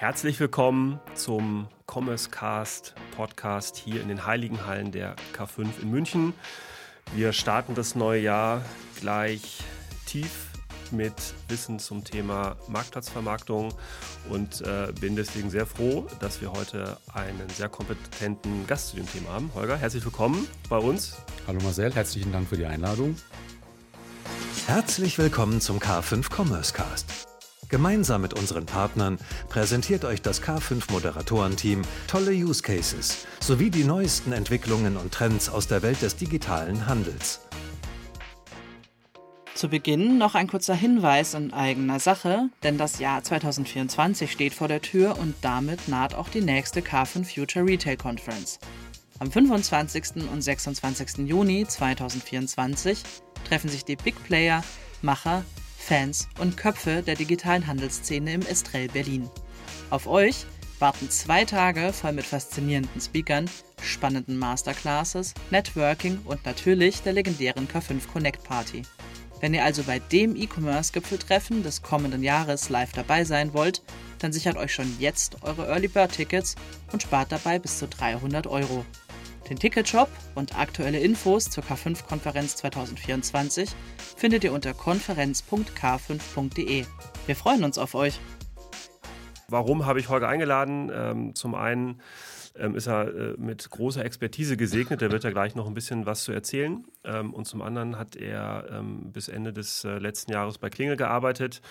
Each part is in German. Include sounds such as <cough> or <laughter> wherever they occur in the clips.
Herzlich willkommen zum Commerce Cast Podcast hier in den Heiligen Hallen der K5 in München. Wir starten das neue Jahr gleich tief mit Wissen zum Thema Marktplatzvermarktung und äh, bin deswegen sehr froh, dass wir heute einen sehr kompetenten Gast zu dem Thema haben. Holger, herzlich willkommen bei uns. Hallo Marcel, herzlichen Dank für die Einladung. Herzlich willkommen zum K5 Commerce Cast. Gemeinsam mit unseren Partnern präsentiert euch das K5 Moderatorenteam tolle Use Cases sowie die neuesten Entwicklungen und Trends aus der Welt des digitalen Handels. Zu Beginn noch ein kurzer Hinweis in eigener Sache, denn das Jahr 2024 steht vor der Tür und damit naht auch die nächste K5 Future Retail Conference. Am 25. und 26. Juni 2024 treffen sich die Big Player, Macher, Fans und Köpfe der digitalen Handelsszene im Estrell Berlin. Auf euch warten zwei Tage voll mit faszinierenden Speakern, spannenden Masterclasses, Networking und natürlich der legendären K5 Connect Party. Wenn ihr also bei dem E-Commerce-Gipfeltreffen des kommenden Jahres live dabei sein wollt, dann sichert euch schon jetzt eure Early Bird Tickets und spart dabei bis zu 300 Euro. Den Ticketshop und aktuelle Infos zur K5-Konferenz 2024 findet ihr unter konferenz.k5.de. Wir freuen uns auf euch. Warum habe ich Holger eingeladen? Ähm, zum einen ähm, ist er äh, mit großer Expertise gesegnet. Der wird ja gleich noch ein bisschen was zu erzählen. Ähm, und zum anderen hat er ähm, bis Ende des äh, letzten Jahres bei Klingel gearbeitet.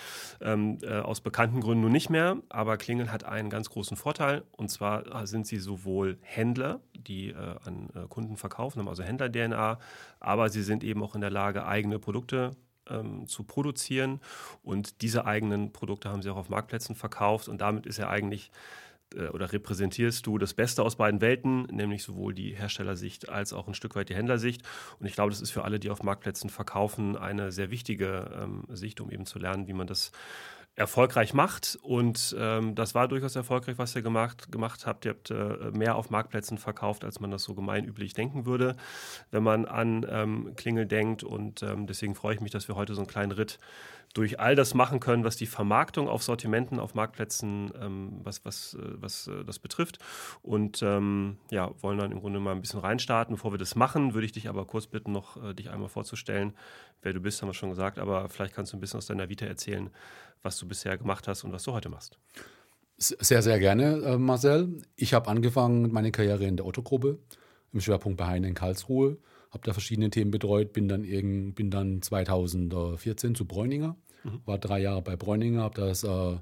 Ähm, äh, aus bekannten Gründen nun nicht mehr. Aber Klingel hat einen ganz großen Vorteil. Und zwar sind sie sowohl Händler, die äh, an äh, Kunden verkaufen, haben also Händler-DNA, aber sie sind eben auch in der Lage, eigene Produkte ähm, zu produzieren. Und diese eigenen Produkte haben sie auch auf Marktplätzen verkauft. Und damit ist er eigentlich äh, oder repräsentierst du das Beste aus beiden Welten, nämlich sowohl die Herstellersicht als auch ein Stück weit die Händlersicht. Und ich glaube, das ist für alle, die auf Marktplätzen verkaufen, eine sehr wichtige ähm, Sicht, um eben zu lernen, wie man das erfolgreich macht. Und ähm, das war durchaus erfolgreich, was ihr gemacht, gemacht habt. Ihr habt äh, mehr auf Marktplätzen verkauft, als man das so gemeinüblich denken würde, wenn man an ähm, Klingel denkt. Und ähm, deswegen freue ich mich, dass wir heute so einen kleinen Ritt durch all das machen können, was die Vermarktung auf Sortimenten, auf Marktplätzen, ähm, was, was, äh, was äh, das betrifft. Und ähm, ja, wollen dann im Grunde mal ein bisschen reinstarten. Bevor wir das machen, würde ich dich aber kurz bitten, noch äh, dich einmal vorzustellen. Wer du bist, haben wir schon gesagt, aber vielleicht kannst du ein bisschen aus deiner Vita erzählen, was du bisher gemacht hast und was du heute machst. Sehr, sehr gerne, äh, Marcel. Ich habe angefangen meine Karriere in der Otto-Gruppe, im Schwerpunkt bei Heine in Karlsruhe habe da verschiedene Themen betreut, bin dann, irgend, bin dann 2014 zu Bräuninger, mhm. war drei Jahre bei Bräuninger, habe das äh,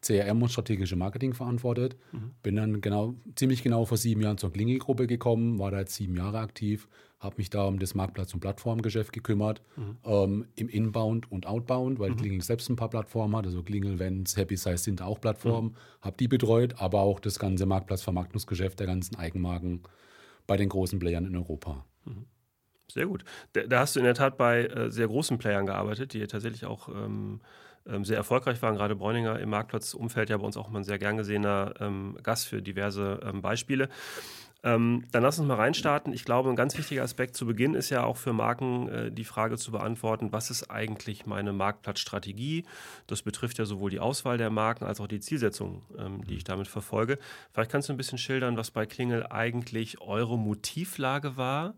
CRM und strategische Marketing verantwortet, mhm. bin dann genau, ziemlich genau vor sieben Jahren zur Klingelgruppe gekommen, war da jetzt sieben Jahre aktiv, habe mich da um das Marktplatz- und Plattformgeschäft gekümmert, mhm. ähm, im Inbound und Outbound, weil mhm. Klingel selbst ein paar Plattformen hat, also Klingel, Vents, Happy Size sind auch Plattformen, mhm. habe die betreut, aber auch das ganze Marktplatzvermarktungsgeschäft der ganzen Eigenmarken bei den großen Playern in Europa. Mhm. Sehr gut. Da, da, hast du in der Tat bei äh, sehr großen Playern gearbeitet, die tatsächlich auch ähm, ähm, sehr erfolgreich waren. Gerade Bräuninger im Marktplatzumfeld ja bei uns auch mal ein sehr gern gesehener ähm, Gast für diverse Beispiele. Ähm, dann lass uns mal reinstarten. Ich glaube, ein ganz wichtiger Aspekt zu Beginn ist ja auch für Marken äh, die Frage zu beantworten, was ist eigentlich meine Marktplatzstrategie? Das betrifft ja sowohl die Auswahl der Marken als auch die Zielsetzung, ähm, die ich damit verfolge. Vielleicht kannst du ein bisschen schildern, was bei Klingel eigentlich eure Motivlage war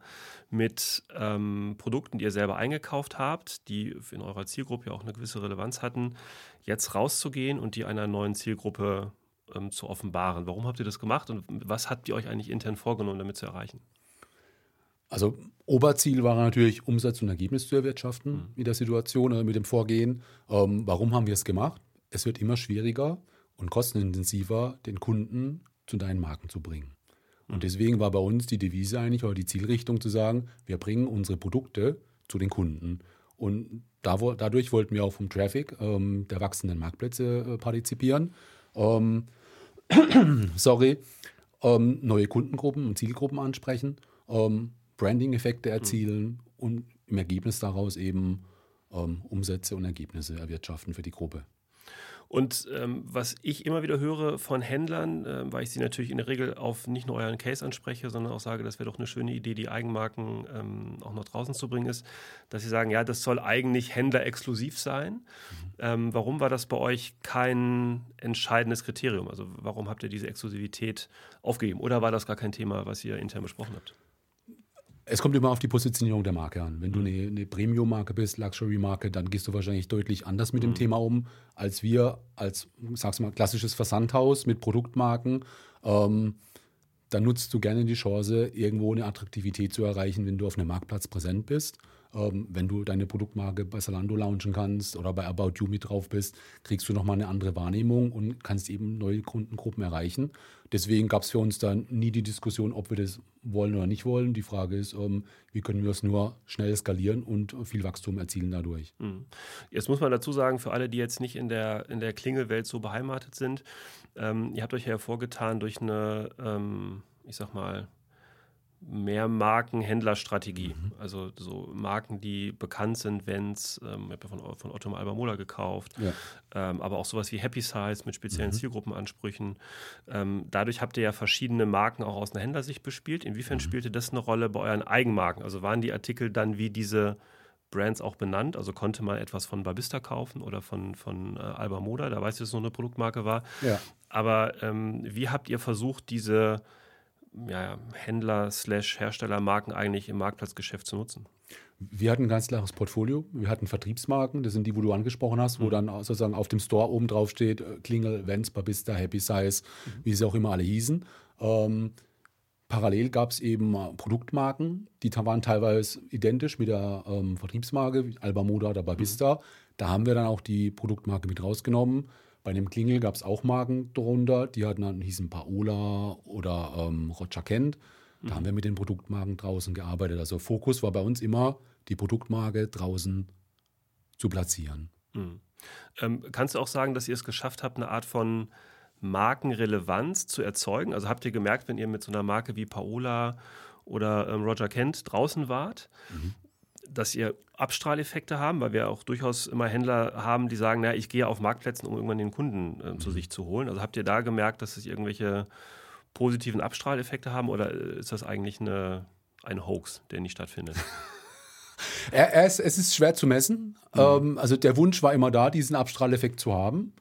mit ähm, Produkten, die ihr selber eingekauft habt, die in eurer Zielgruppe ja auch eine gewisse Relevanz hatten, jetzt rauszugehen und die einer neuen Zielgruppe ähm, zu offenbaren. Warum habt ihr das gemacht und was habt ihr euch eigentlich intern vorgenommen, damit zu erreichen? Also Oberziel war natürlich, Umsatz und Ergebnis zu erwirtschaften mhm. mit der Situation oder mit dem Vorgehen. Ähm, warum haben wir es gemacht? Es wird immer schwieriger und kostenintensiver, den Kunden zu deinen Marken zu bringen. Und mhm. deswegen war bei uns die Devise eigentlich oder die Zielrichtung zu sagen, wir bringen unsere Produkte zu den Kunden. Und da, dadurch wollten wir auch vom Traffic ähm, der wachsenden Marktplätze äh, partizipieren. Ähm, sorry, ähm, neue Kundengruppen und Zielgruppen ansprechen, ähm, Branding-Effekte erzielen mhm. und im Ergebnis daraus eben ähm, Umsätze und Ergebnisse erwirtschaften für die Gruppe. Und ähm, was ich immer wieder höre von Händlern, äh, weil ich sie natürlich in der Regel auf nicht nur euren Case anspreche, sondern auch sage, das wäre doch eine schöne Idee, die Eigenmarken ähm, auch noch draußen zu bringen, ist, dass sie sagen, ja, das soll eigentlich händlerexklusiv sein. Mhm. Ähm, warum war das bei euch kein entscheidendes Kriterium? Also warum habt ihr diese Exklusivität aufgegeben? Oder war das gar kein Thema, was ihr intern besprochen habt? Es kommt immer auf die Positionierung der Marke an. Wenn du eine, eine Premium-Marke bist, Luxury-Marke, dann gehst du wahrscheinlich deutlich anders mit dem mhm. Thema um, als wir als, sag's mal, klassisches Versandhaus mit Produktmarken. Ähm, dann nutzt du gerne die Chance, irgendwo eine Attraktivität zu erreichen, wenn du auf einem Marktplatz präsent bist. Ähm, wenn du deine Produktmarke bei Salando launchen kannst oder bei About You mit drauf bist, kriegst du nochmal eine andere Wahrnehmung und kannst eben neue Kundengruppen erreichen. Deswegen gab es für uns dann nie die Diskussion, ob wir das wollen oder nicht wollen. Die Frage ist, ähm, wie können wir es nur schnell skalieren und viel Wachstum erzielen dadurch. Mhm. Jetzt muss man dazu sagen, für alle, die jetzt nicht in der, in der Klingelwelt so beheimatet sind, ähm, ihr habt euch ja hervorgetan durch eine, ähm, ich sag mal, mehr Markenhändlerstrategie. Mhm. Also so Marken, die bekannt sind, wenn es, ähm, ich habe ja von, von Otto Alba gekauft, ja. ähm, aber auch sowas wie Happy Size mit speziellen mhm. Zielgruppenansprüchen. Ähm, dadurch habt ihr ja verschiedene Marken auch aus einer Händlersicht bespielt. Inwiefern mhm. spielte das eine Rolle bei euren Eigenmarken? Also waren die Artikel dann wie diese Brands auch benannt? Also konnte man etwas von Babista kaufen oder von, von äh, Alba Moda? Da weiß ich, dass es noch eine Produktmarke war. Ja. Aber ähm, wie habt ihr versucht, diese ja, Händler slash Herstellermarken eigentlich im Marktplatzgeschäft zu nutzen? Wir hatten ein ganz klares Portfolio. Wir hatten Vertriebsmarken, das sind die, wo du angesprochen hast, mhm. wo dann sozusagen auf dem Store oben drauf steht, äh, Klingel, Vents, Babista, Happy Size, mhm. wie sie auch immer alle hießen. Ähm, parallel gab es eben äh, Produktmarken, die waren teilweise identisch mit der ähm, Vertriebsmarke, Alba Moda oder Babista. Mhm. Da haben wir dann auch die Produktmarke mit rausgenommen bei dem Klingel gab es auch Marken drunter, die hatten dann hießen Paola oder ähm, Roger Kent. Da mhm. haben wir mit den Produktmarken draußen gearbeitet. Also Fokus war bei uns immer, die Produktmarke draußen zu platzieren. Mhm. Ähm, kannst du auch sagen, dass ihr es geschafft habt, eine Art von Markenrelevanz zu erzeugen? Also habt ihr gemerkt, wenn ihr mit so einer Marke wie Paola oder ähm, Roger Kent draußen wart, mhm dass ihr Abstrahleffekte haben, weil wir auch durchaus immer Händler haben, die sagen, na, ich gehe auf Marktplätzen, um irgendwann den Kunden äh, zu mhm. sich zu holen. Also habt ihr da gemerkt, dass es irgendwelche positiven Abstrahleffekte haben oder ist das eigentlich eine, ein Hoax, der nicht stattfindet? <laughs> er, er ist, es ist schwer zu messen. Mhm. Ähm, also der Wunsch war immer da, diesen Abstrahleffekt zu haben.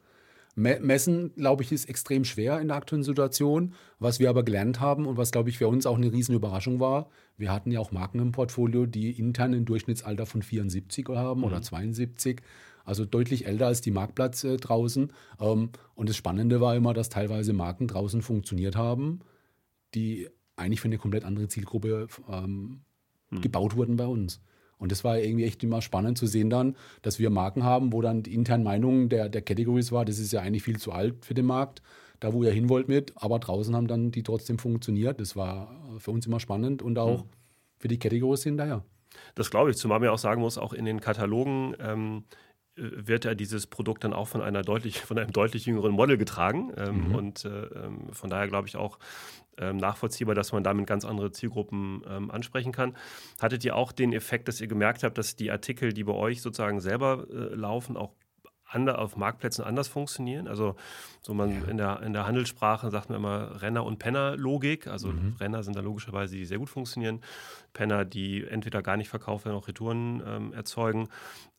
Messen, glaube ich, ist extrem schwer in der aktuellen Situation. Was wir aber gelernt haben und was, glaube ich, für uns auch eine riesen Überraschung war, wir hatten ja auch Marken im Portfolio, die intern ein Durchschnittsalter von 74 haben mhm. oder 72. Also deutlich älter als die Marktplatz äh, draußen. Ähm, und das Spannende war immer, dass teilweise Marken draußen funktioniert haben, die eigentlich für eine komplett andere Zielgruppe ähm, mhm. gebaut wurden bei uns. Und das war irgendwie echt immer spannend zu sehen dann, dass wir Marken haben, wo dann die internen Meinungen der, der Categories war, das ist ja eigentlich viel zu alt für den Markt, da wo ihr hin wollt mit, aber draußen haben dann die trotzdem funktioniert. Das war für uns immer spannend und auch mhm. für die Categories hinterher. Das glaube ich, zumal man ja auch sagen muss, auch in den Katalogen ähm, wird ja dieses Produkt dann auch von einer deutlich, von einem deutlich jüngeren Model getragen. Ähm, mhm. Und äh, ähm, von daher glaube ich auch ähm, nachvollziehbar, dass man damit ganz andere Zielgruppen ähm, ansprechen kann. Hattet ihr auch den Effekt, dass ihr gemerkt habt, dass die Artikel, die bei euch sozusagen selber äh, laufen, auch ander, auf Marktplätzen anders funktionieren. Also so man ja. in, der, in der Handelssprache sagt man immer Renner- und Penner-Logik. Also mhm. Renner sind da logischerweise, die sehr gut funktionieren. Penner, die entweder gar nicht verkauft werden, auch Retouren ähm, erzeugen.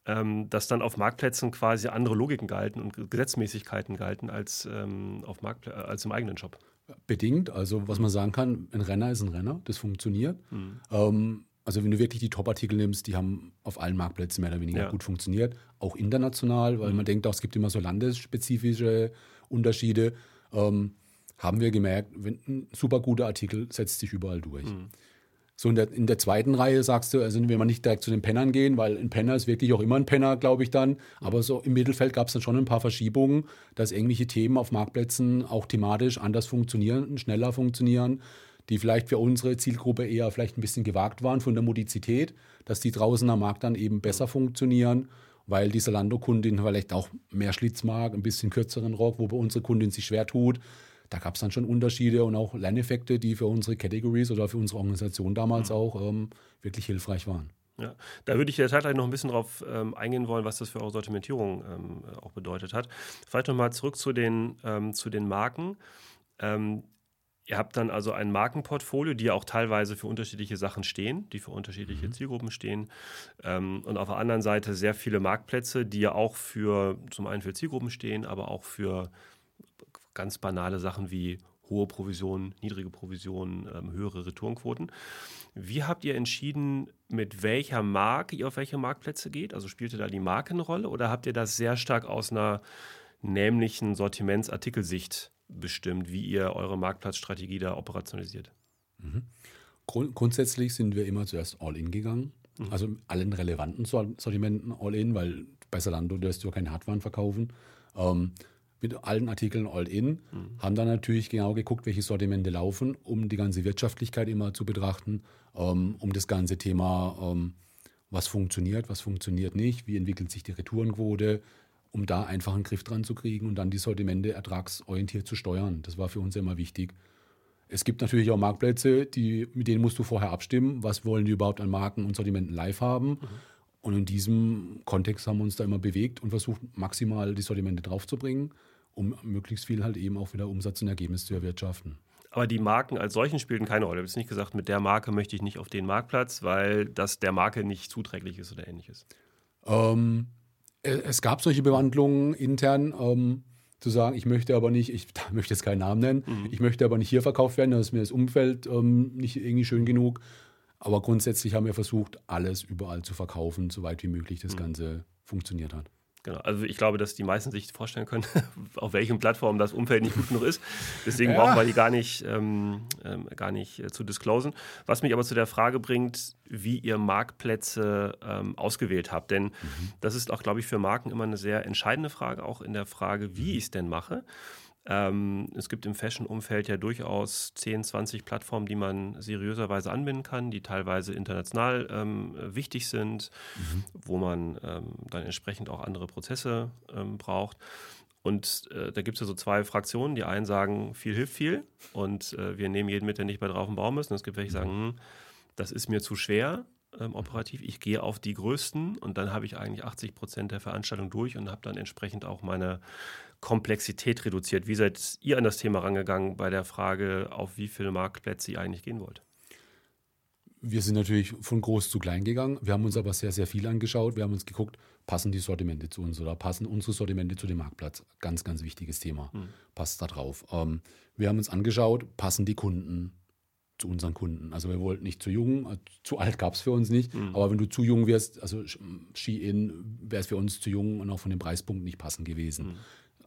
Ähm, dass dann auf Marktplätzen quasi andere Logiken galten und Gesetzmäßigkeiten galten als, ähm, auf als im eigenen Job. Bedingt. Also was man sagen kann, ein Renner ist ein Renner, das funktioniert. Mhm. Ähm, also wenn du wirklich die Top-Artikel nimmst, die haben auf allen Marktplätzen mehr oder weniger ja. gut funktioniert, auch international, weil mhm. man denkt auch, es gibt immer so landesspezifische Unterschiede. Ähm, haben wir gemerkt, wenn ein super guter Artikel setzt sich überall durch. Mhm. So in der, in der zweiten Reihe sagst du, also wenn wir nicht direkt zu den Pennern gehen, weil ein Penner ist wirklich auch immer ein Penner, glaube ich dann. Aber so im Mittelfeld gab es dann schon ein paar Verschiebungen, dass irgendwelche Themen auf Marktplätzen auch thematisch anders funktionieren, schneller funktionieren, die vielleicht für unsere Zielgruppe eher vielleicht ein bisschen gewagt waren von der Modizität, dass die draußen am Markt dann eben besser funktionieren, weil die Salando-Kundin vielleicht auch mehr Schlitz mag, ein bisschen kürzeren Rock, wo bei unsere Kundin sich schwer tut da gab es dann schon Unterschiede und auch Lerneffekte, die für unsere Categories oder für unsere Organisation damals mhm. auch ähm, wirklich hilfreich waren. Ja, da würde ich der Zeit noch ein bisschen drauf ähm, eingehen wollen, was das für eure Sortimentierung ähm, auch bedeutet hat. Vielleicht nochmal zurück zu den, ähm, zu den Marken. Ähm, ihr habt dann also ein Markenportfolio, die ja auch teilweise für unterschiedliche Sachen stehen, die für unterschiedliche mhm. Zielgruppen stehen. Ähm, und auf der anderen Seite sehr viele Marktplätze, die ja auch für zum einen für Zielgruppen stehen, aber auch für ganz banale Sachen wie hohe Provisionen, niedrige Provisionen, ähm, höhere Retourenquoten. Wie habt ihr entschieden, mit welcher Marke ihr auf welche Marktplätze geht? Also spielte da die Marke eine Rolle oder habt ihr das sehr stark aus einer nämlichen Sortimentsartikelsicht bestimmt, wie ihr eure Marktplatzstrategie da operationalisiert? Mhm. Grund grundsätzlich sind wir immer zuerst All-In gegangen. Mhm. Also allen relevanten Sortimenten All-In, weil bei Salando wirst du ja keine Hardwaren verkaufen. Ähm, mit allen Artikeln All-In, mhm. haben dann natürlich genau geguckt, welche Sortimente laufen, um die ganze Wirtschaftlichkeit immer zu betrachten, ähm, um das ganze Thema, ähm, was funktioniert, was funktioniert nicht, wie entwickelt sich die Retourenquote, um da einfach einen Griff dran zu kriegen und dann die Sortimente ertragsorientiert zu steuern. Das war für uns immer wichtig. Es gibt natürlich auch Marktplätze, die, mit denen musst du vorher abstimmen, was wollen die überhaupt an Marken und Sortimenten live haben. Mhm. Und in diesem Kontext haben wir uns da immer bewegt und versucht, maximal die Sortimente draufzubringen um möglichst viel halt eben auch wieder Umsatz und Ergebnis zu erwirtschaften. Aber die Marken als solchen spielten keine Rolle. Du hast nicht gesagt, mit der Marke möchte ich nicht auf den Marktplatz, weil das der Marke nicht zuträglich ist oder ähnliches. Ähm, es gab solche Bewandlungen intern, ähm, zu sagen, ich möchte aber nicht, ich <laughs> möchte jetzt keinen Namen nennen, mhm. ich möchte aber nicht hier verkauft werden, da ist mir das Umfeld ähm, nicht irgendwie schön genug. Aber grundsätzlich haben wir versucht, alles überall zu verkaufen, soweit wie möglich das mhm. Ganze funktioniert hat. Genau, also ich glaube, dass die meisten sich vorstellen können, <laughs> auf welchen Plattformen das Umfeld nicht gut genug ist. Deswegen ja. brauchen wir die gar nicht, ähm, ähm, gar nicht äh, zu disclosen. Was mich aber zu der Frage bringt, wie ihr Marktplätze ähm, ausgewählt habt. Denn mhm. das ist auch, glaube ich, für Marken immer eine sehr entscheidende Frage, auch in der Frage, wie ich es denn mache. Ähm, es gibt im Fashion-Umfeld ja durchaus 10, 20 Plattformen, die man seriöserweise anbinden kann, die teilweise international ähm, wichtig sind, mhm. wo man ähm, dann entsprechend auch andere Prozesse ähm, braucht. Und äh, da gibt es ja so zwei Fraktionen. Die einen sagen, viel hilft viel und äh, wir nehmen jeden mit, der nicht bei drauf und bauen müssen. Es gibt welche, die sagen, hm, das ist mir zu schwer ähm, operativ. Ich gehe auf die größten und dann habe ich eigentlich 80 Prozent der Veranstaltung durch und habe dann entsprechend auch meine Komplexität reduziert. Wie seid ihr an das Thema rangegangen bei der Frage, auf wie viele Marktplätze ihr eigentlich gehen wollt? Wir sind natürlich von groß zu klein gegangen. Wir haben uns aber sehr, sehr viel angeschaut. Wir haben uns geguckt, passen die Sortimente zu uns oder passen unsere Sortimente zu dem Marktplatz? Ganz, ganz wichtiges Thema. Hm. Passt da drauf. Ähm, wir haben uns angeschaut, passen die Kunden zu unseren Kunden. Also wir wollten nicht zu jung, äh, zu alt gab es für uns nicht, mhm. aber wenn du zu jung wirst, also Ski-In wäre es für uns zu jung und auch von den Preispunkten nicht passend gewesen. Mhm.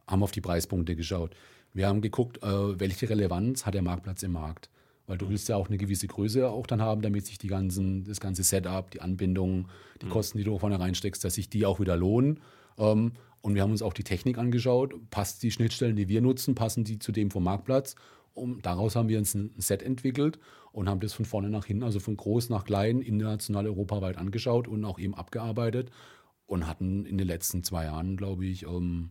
Haben auf die Preispunkte geschaut. Wir haben geguckt, äh, welche Relevanz hat der Marktplatz im Markt. Weil du willst ja auch eine gewisse Größe auch dann haben, damit sich die ganzen, das ganze Setup, die Anbindung, die mhm. Kosten, die du vorne reinsteckst, dass sich die auch wieder lohnen. Ähm, und wir haben uns auch die Technik angeschaut. Passt die Schnittstellen, die wir nutzen, passen die zu dem vom Marktplatz? Um, daraus haben wir uns ein Set entwickelt und haben das von vorne nach hinten, also von groß nach klein, international, europaweit angeschaut und auch eben abgearbeitet und hatten in den letzten zwei Jahren, glaube ich, ähm,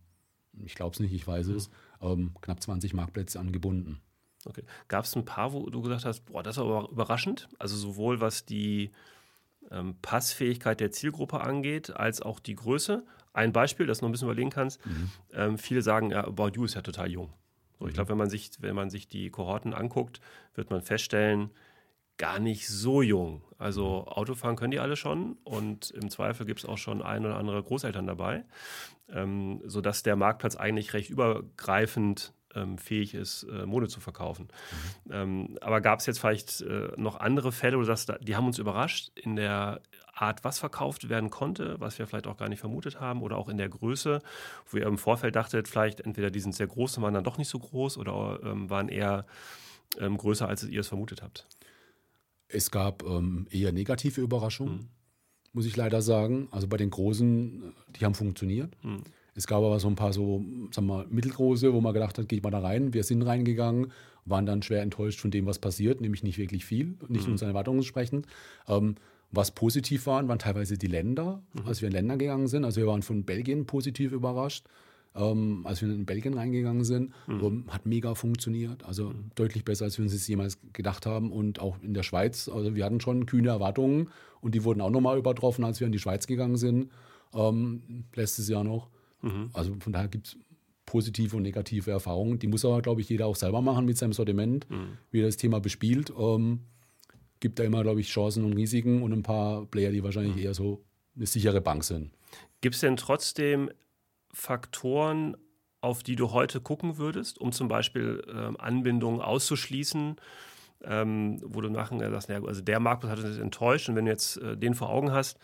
ich glaube es nicht, ich weiß es, ähm, knapp 20 Marktplätze angebunden. Okay. Gab es ein paar, wo du gesagt hast, boah, das ist aber überraschend? Also sowohl was die ähm, Passfähigkeit der Zielgruppe angeht, als auch die Größe. Ein Beispiel, das du noch ein bisschen überlegen kannst. Mhm. Ähm, viele sagen, ja, About You ist ja total jung. So, ich glaube, wenn man sich, wenn man sich die Kohorten anguckt, wird man feststellen, gar nicht so jung. Also Autofahren können die alle schon und im Zweifel gibt es auch schon ein oder andere Großeltern dabei, ähm, sodass der Marktplatz eigentlich recht übergreifend ähm, fähig ist, äh, Mode zu verkaufen. Mhm. Ähm, aber gab es jetzt vielleicht äh, noch andere Fälle, du sagst, die haben uns überrascht in der Art, was verkauft werden konnte, was wir vielleicht auch gar nicht vermutet haben, oder auch in der Größe, wo ihr im Vorfeld dachtet, vielleicht entweder die sind sehr groß und waren dann doch nicht so groß oder ähm, waren eher ähm, größer, als ihr es vermutet habt? Es gab ähm, eher negative Überraschungen, mhm. Muss ich leider sagen. Also bei den Großen, die haben funktioniert. Mhm. Es gab aber so ein paar so, sagen wir mal, mittelgroße, wo man gedacht hat, geht mal da rein. Wir sind reingegangen, waren dann schwer enttäuscht von dem, was passiert, nämlich nicht wirklich viel, nicht mhm. unseren Erwartungen entsprechend. Ähm, was positiv waren, waren teilweise die Länder, mhm. als wir in Länder gegangen sind. Also wir waren von Belgien positiv überrascht. Ähm, als wir in Belgien reingegangen sind. Mhm. Hat mega funktioniert. Also mhm. deutlich besser, als wir uns das jemals gedacht haben. Und auch in der Schweiz, also wir hatten schon kühne Erwartungen und die wurden auch nochmal übertroffen, als wir in die Schweiz gegangen sind. Ähm, letztes Jahr noch. Mhm. Also von daher gibt es positive und negative Erfahrungen. Die muss aber, glaube ich, jeder auch selber machen mit seinem Sortiment, mhm. wie er das Thema bespielt. Ähm, gibt da immer, glaube ich, Chancen und Risiken und ein paar Player, die wahrscheinlich mhm. eher so eine sichere Bank sind. Gibt es denn trotzdem Faktoren, auf die du heute gucken würdest, um zum Beispiel ähm, Anbindungen auszuschließen, ähm, wo du nachher sagst, ja, also der Marktplatz hat uns enttäuscht und wenn du jetzt äh, den vor Augen hast,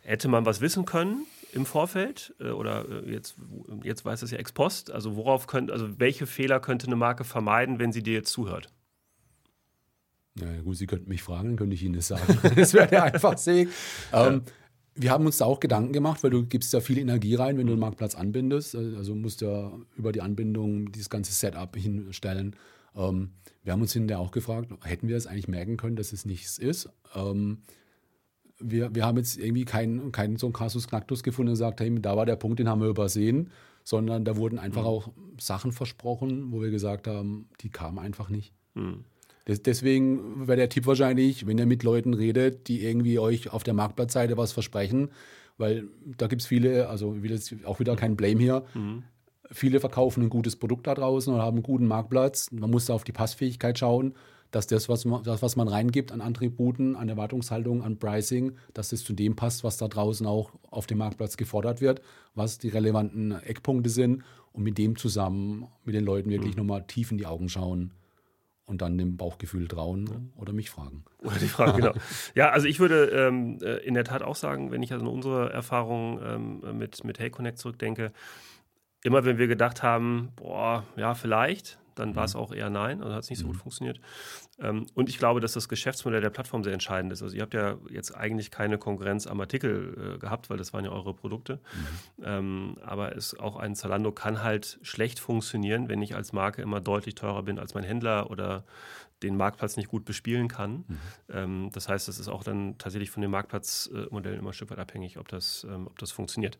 hätte man was wissen können im Vorfeld äh, oder äh, jetzt, jetzt weiß es ja ex post, also worauf könnte, also welche Fehler könnte eine Marke vermeiden, wenn sie dir jetzt zuhört? Ja, gut, Sie könnten mich fragen, dann könnte ich Ihnen das sagen. <laughs> das wäre der einfachste Weg. Ähm, ja wir haben uns da auch Gedanken gemacht, weil du gibst ja viel Energie rein, wenn du einen Marktplatz anbindest. Also musst du ja über die Anbindung dieses ganze Setup hinstellen. Ähm, wir haben uns hinterher auch gefragt, hätten wir es eigentlich merken können, dass es nichts ist? Ähm, wir, wir haben jetzt irgendwie keinen kein so einen Kasus Knacktus gefunden und gesagt, hey, da war der Punkt, den haben wir übersehen, sondern da wurden einfach mhm. auch Sachen versprochen, wo wir gesagt haben, die kamen einfach nicht. Mhm. Deswegen wäre der Tipp wahrscheinlich, wenn ihr mit Leuten redet, die irgendwie euch auf der Marktplatzseite was versprechen, weil da gibt es viele, also auch wieder kein Blame hier. Mhm. Viele verkaufen ein gutes Produkt da draußen und haben einen guten Marktplatz. Man muss da auf die Passfähigkeit schauen, dass das, was man, das, was man reingibt an Attributen, an Erwartungshaltung, an Pricing, dass das zu dem passt, was da draußen auch auf dem Marktplatz gefordert wird, was die relevanten Eckpunkte sind und mit dem zusammen mit den Leuten wirklich mhm. nochmal tief in die Augen schauen und dann dem Bauchgefühl trauen ja. oder mich fragen. Oder die Fragen, genau. <laughs> Ja, also ich würde ähm, äh, in der Tat auch sagen, wenn ich also an unsere Erfahrungen ähm, mit, mit Hey Connect zurückdenke, immer wenn wir gedacht haben, boah, ja, vielleicht, dann war es mhm. auch eher nein, also hat es nicht so gut mhm. funktioniert. Ähm, und ich glaube, dass das Geschäftsmodell der Plattform sehr entscheidend ist. Also ihr habt ja jetzt eigentlich keine Konkurrenz am Artikel äh, gehabt, weil das waren ja eure Produkte. Mhm. Ähm, aber es, auch ein Zalando kann halt schlecht funktionieren, wenn ich als Marke immer deutlich teurer bin als mein Händler oder den Marktplatz nicht gut bespielen kann. Mhm. Ähm, das heißt, es ist auch dann tatsächlich von den Marktplatzmodellen immer ein Stück weit abhängig, ob das, ähm, ob das funktioniert.